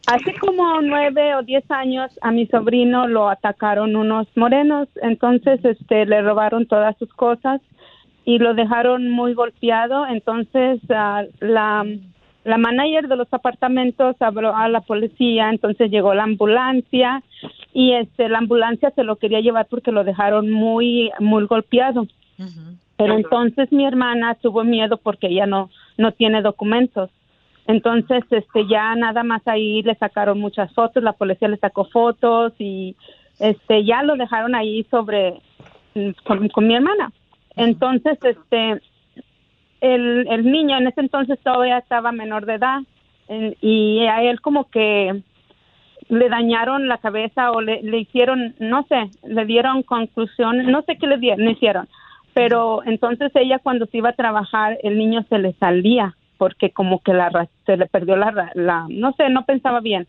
Hace como nueve o diez años a mi sobrino lo atacaron unos morenos, entonces este le robaron todas sus cosas y lo dejaron muy golpeado, entonces ah, la la manager de los apartamentos habló a la policía, entonces llegó la ambulancia y este la ambulancia se lo quería llevar porque lo dejaron muy muy golpeado. Pero entonces mi hermana tuvo miedo porque ella no no tiene documentos. Entonces, este ya nada más ahí le sacaron muchas fotos, la policía le sacó fotos y este ya lo dejaron ahí sobre mm, con, mi hermana. Entonces, este el, niño en ese entonces todavía estaba menor de edad y a él como que le dañaron la cabeza o le, hicieron, no sé, le dieron conclusión, no sé qué le, dieron, le hicieron, pero entonces ella cuando se iba a trabajar el niño se le salía porque como que la se le perdió la, la no sé, no pensaba bien.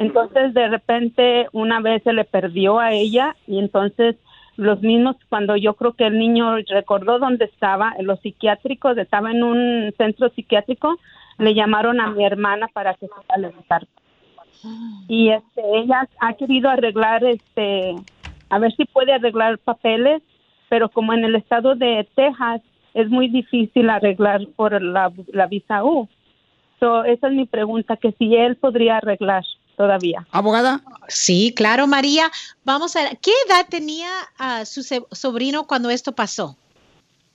Entonces de repente una vez se le perdió a ella y entonces los mismos cuando yo creo que el niño recordó dónde estaba, en los psiquiátricos, estaba en un centro psiquiátrico, le llamaron a mi hermana para que se a levantar. Y este ella ha querido arreglar este a ver si puede arreglar papeles, pero como en el estado de Texas es muy difícil arreglar por la, la visa U. So, esa es mi pregunta, que si él podría arreglar todavía. ¿Abogada? Sí, claro, María. Vamos a ver, ¿qué edad tenía uh, su sobrino cuando esto pasó?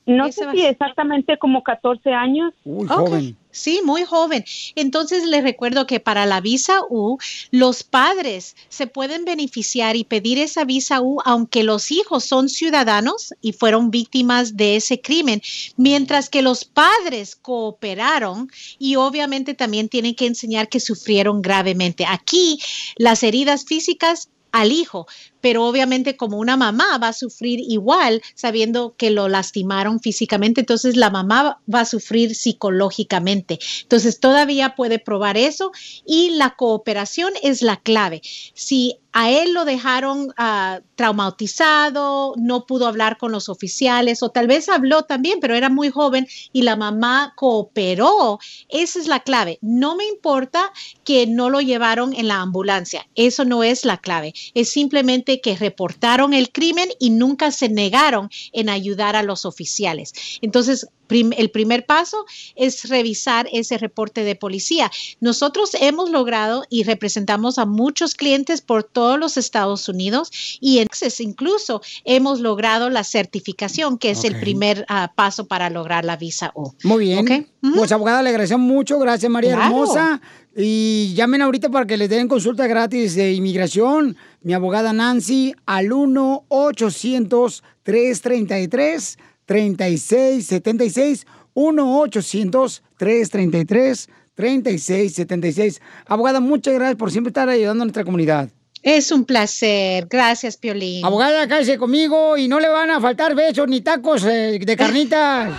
No sé si exactamente como 14 años. Muy joven. Sí, muy joven. Entonces les recuerdo que para la visa U, los padres se pueden beneficiar y pedir esa visa U aunque los hijos son ciudadanos y fueron víctimas de ese crimen, mientras que los padres cooperaron y obviamente también tienen que enseñar que sufrieron gravemente. Aquí las heridas físicas al hijo, pero obviamente como una mamá va a sufrir igual sabiendo que lo lastimaron físicamente, entonces la mamá va a sufrir psicológicamente. Entonces todavía puede probar eso y la cooperación es la clave. Si a él lo dejaron ah, traumatizado, no pudo hablar con los oficiales o tal vez habló también, pero era muy joven y la mamá cooperó. Esa es la clave. No me importa que no lo llevaron en la ambulancia. Eso no es la clave. Es simplemente que reportaron el crimen y nunca se negaron en ayudar a los oficiales. Entonces, el primer paso es revisar ese reporte de policía. Nosotros hemos logrado y representamos a muchos clientes por todos los Estados Unidos y en incluso hemos logrado la certificación, que es el primer ah, paso para lograr la visa O. Muy bien. Pues abogada, le agradecemos mucho. Gracias, María Hermosa. Y llamen ahorita para que les den consulta gratis de inmigración. Mi abogada Nancy al 1 800 333 3676 1-800-333-3676. Abogada, muchas gracias por siempre estar ayudando a nuestra comunidad. Es un placer. Gracias, Piolín. Abogada, cállese conmigo y no le van a faltar besos ni tacos eh, de carnitas.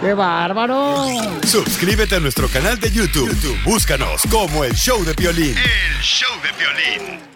¡Qué bárbaro! Suscríbete a nuestro canal de YouTube. YouTube. Búscanos como El Show de Piolín. El Show de Piolín.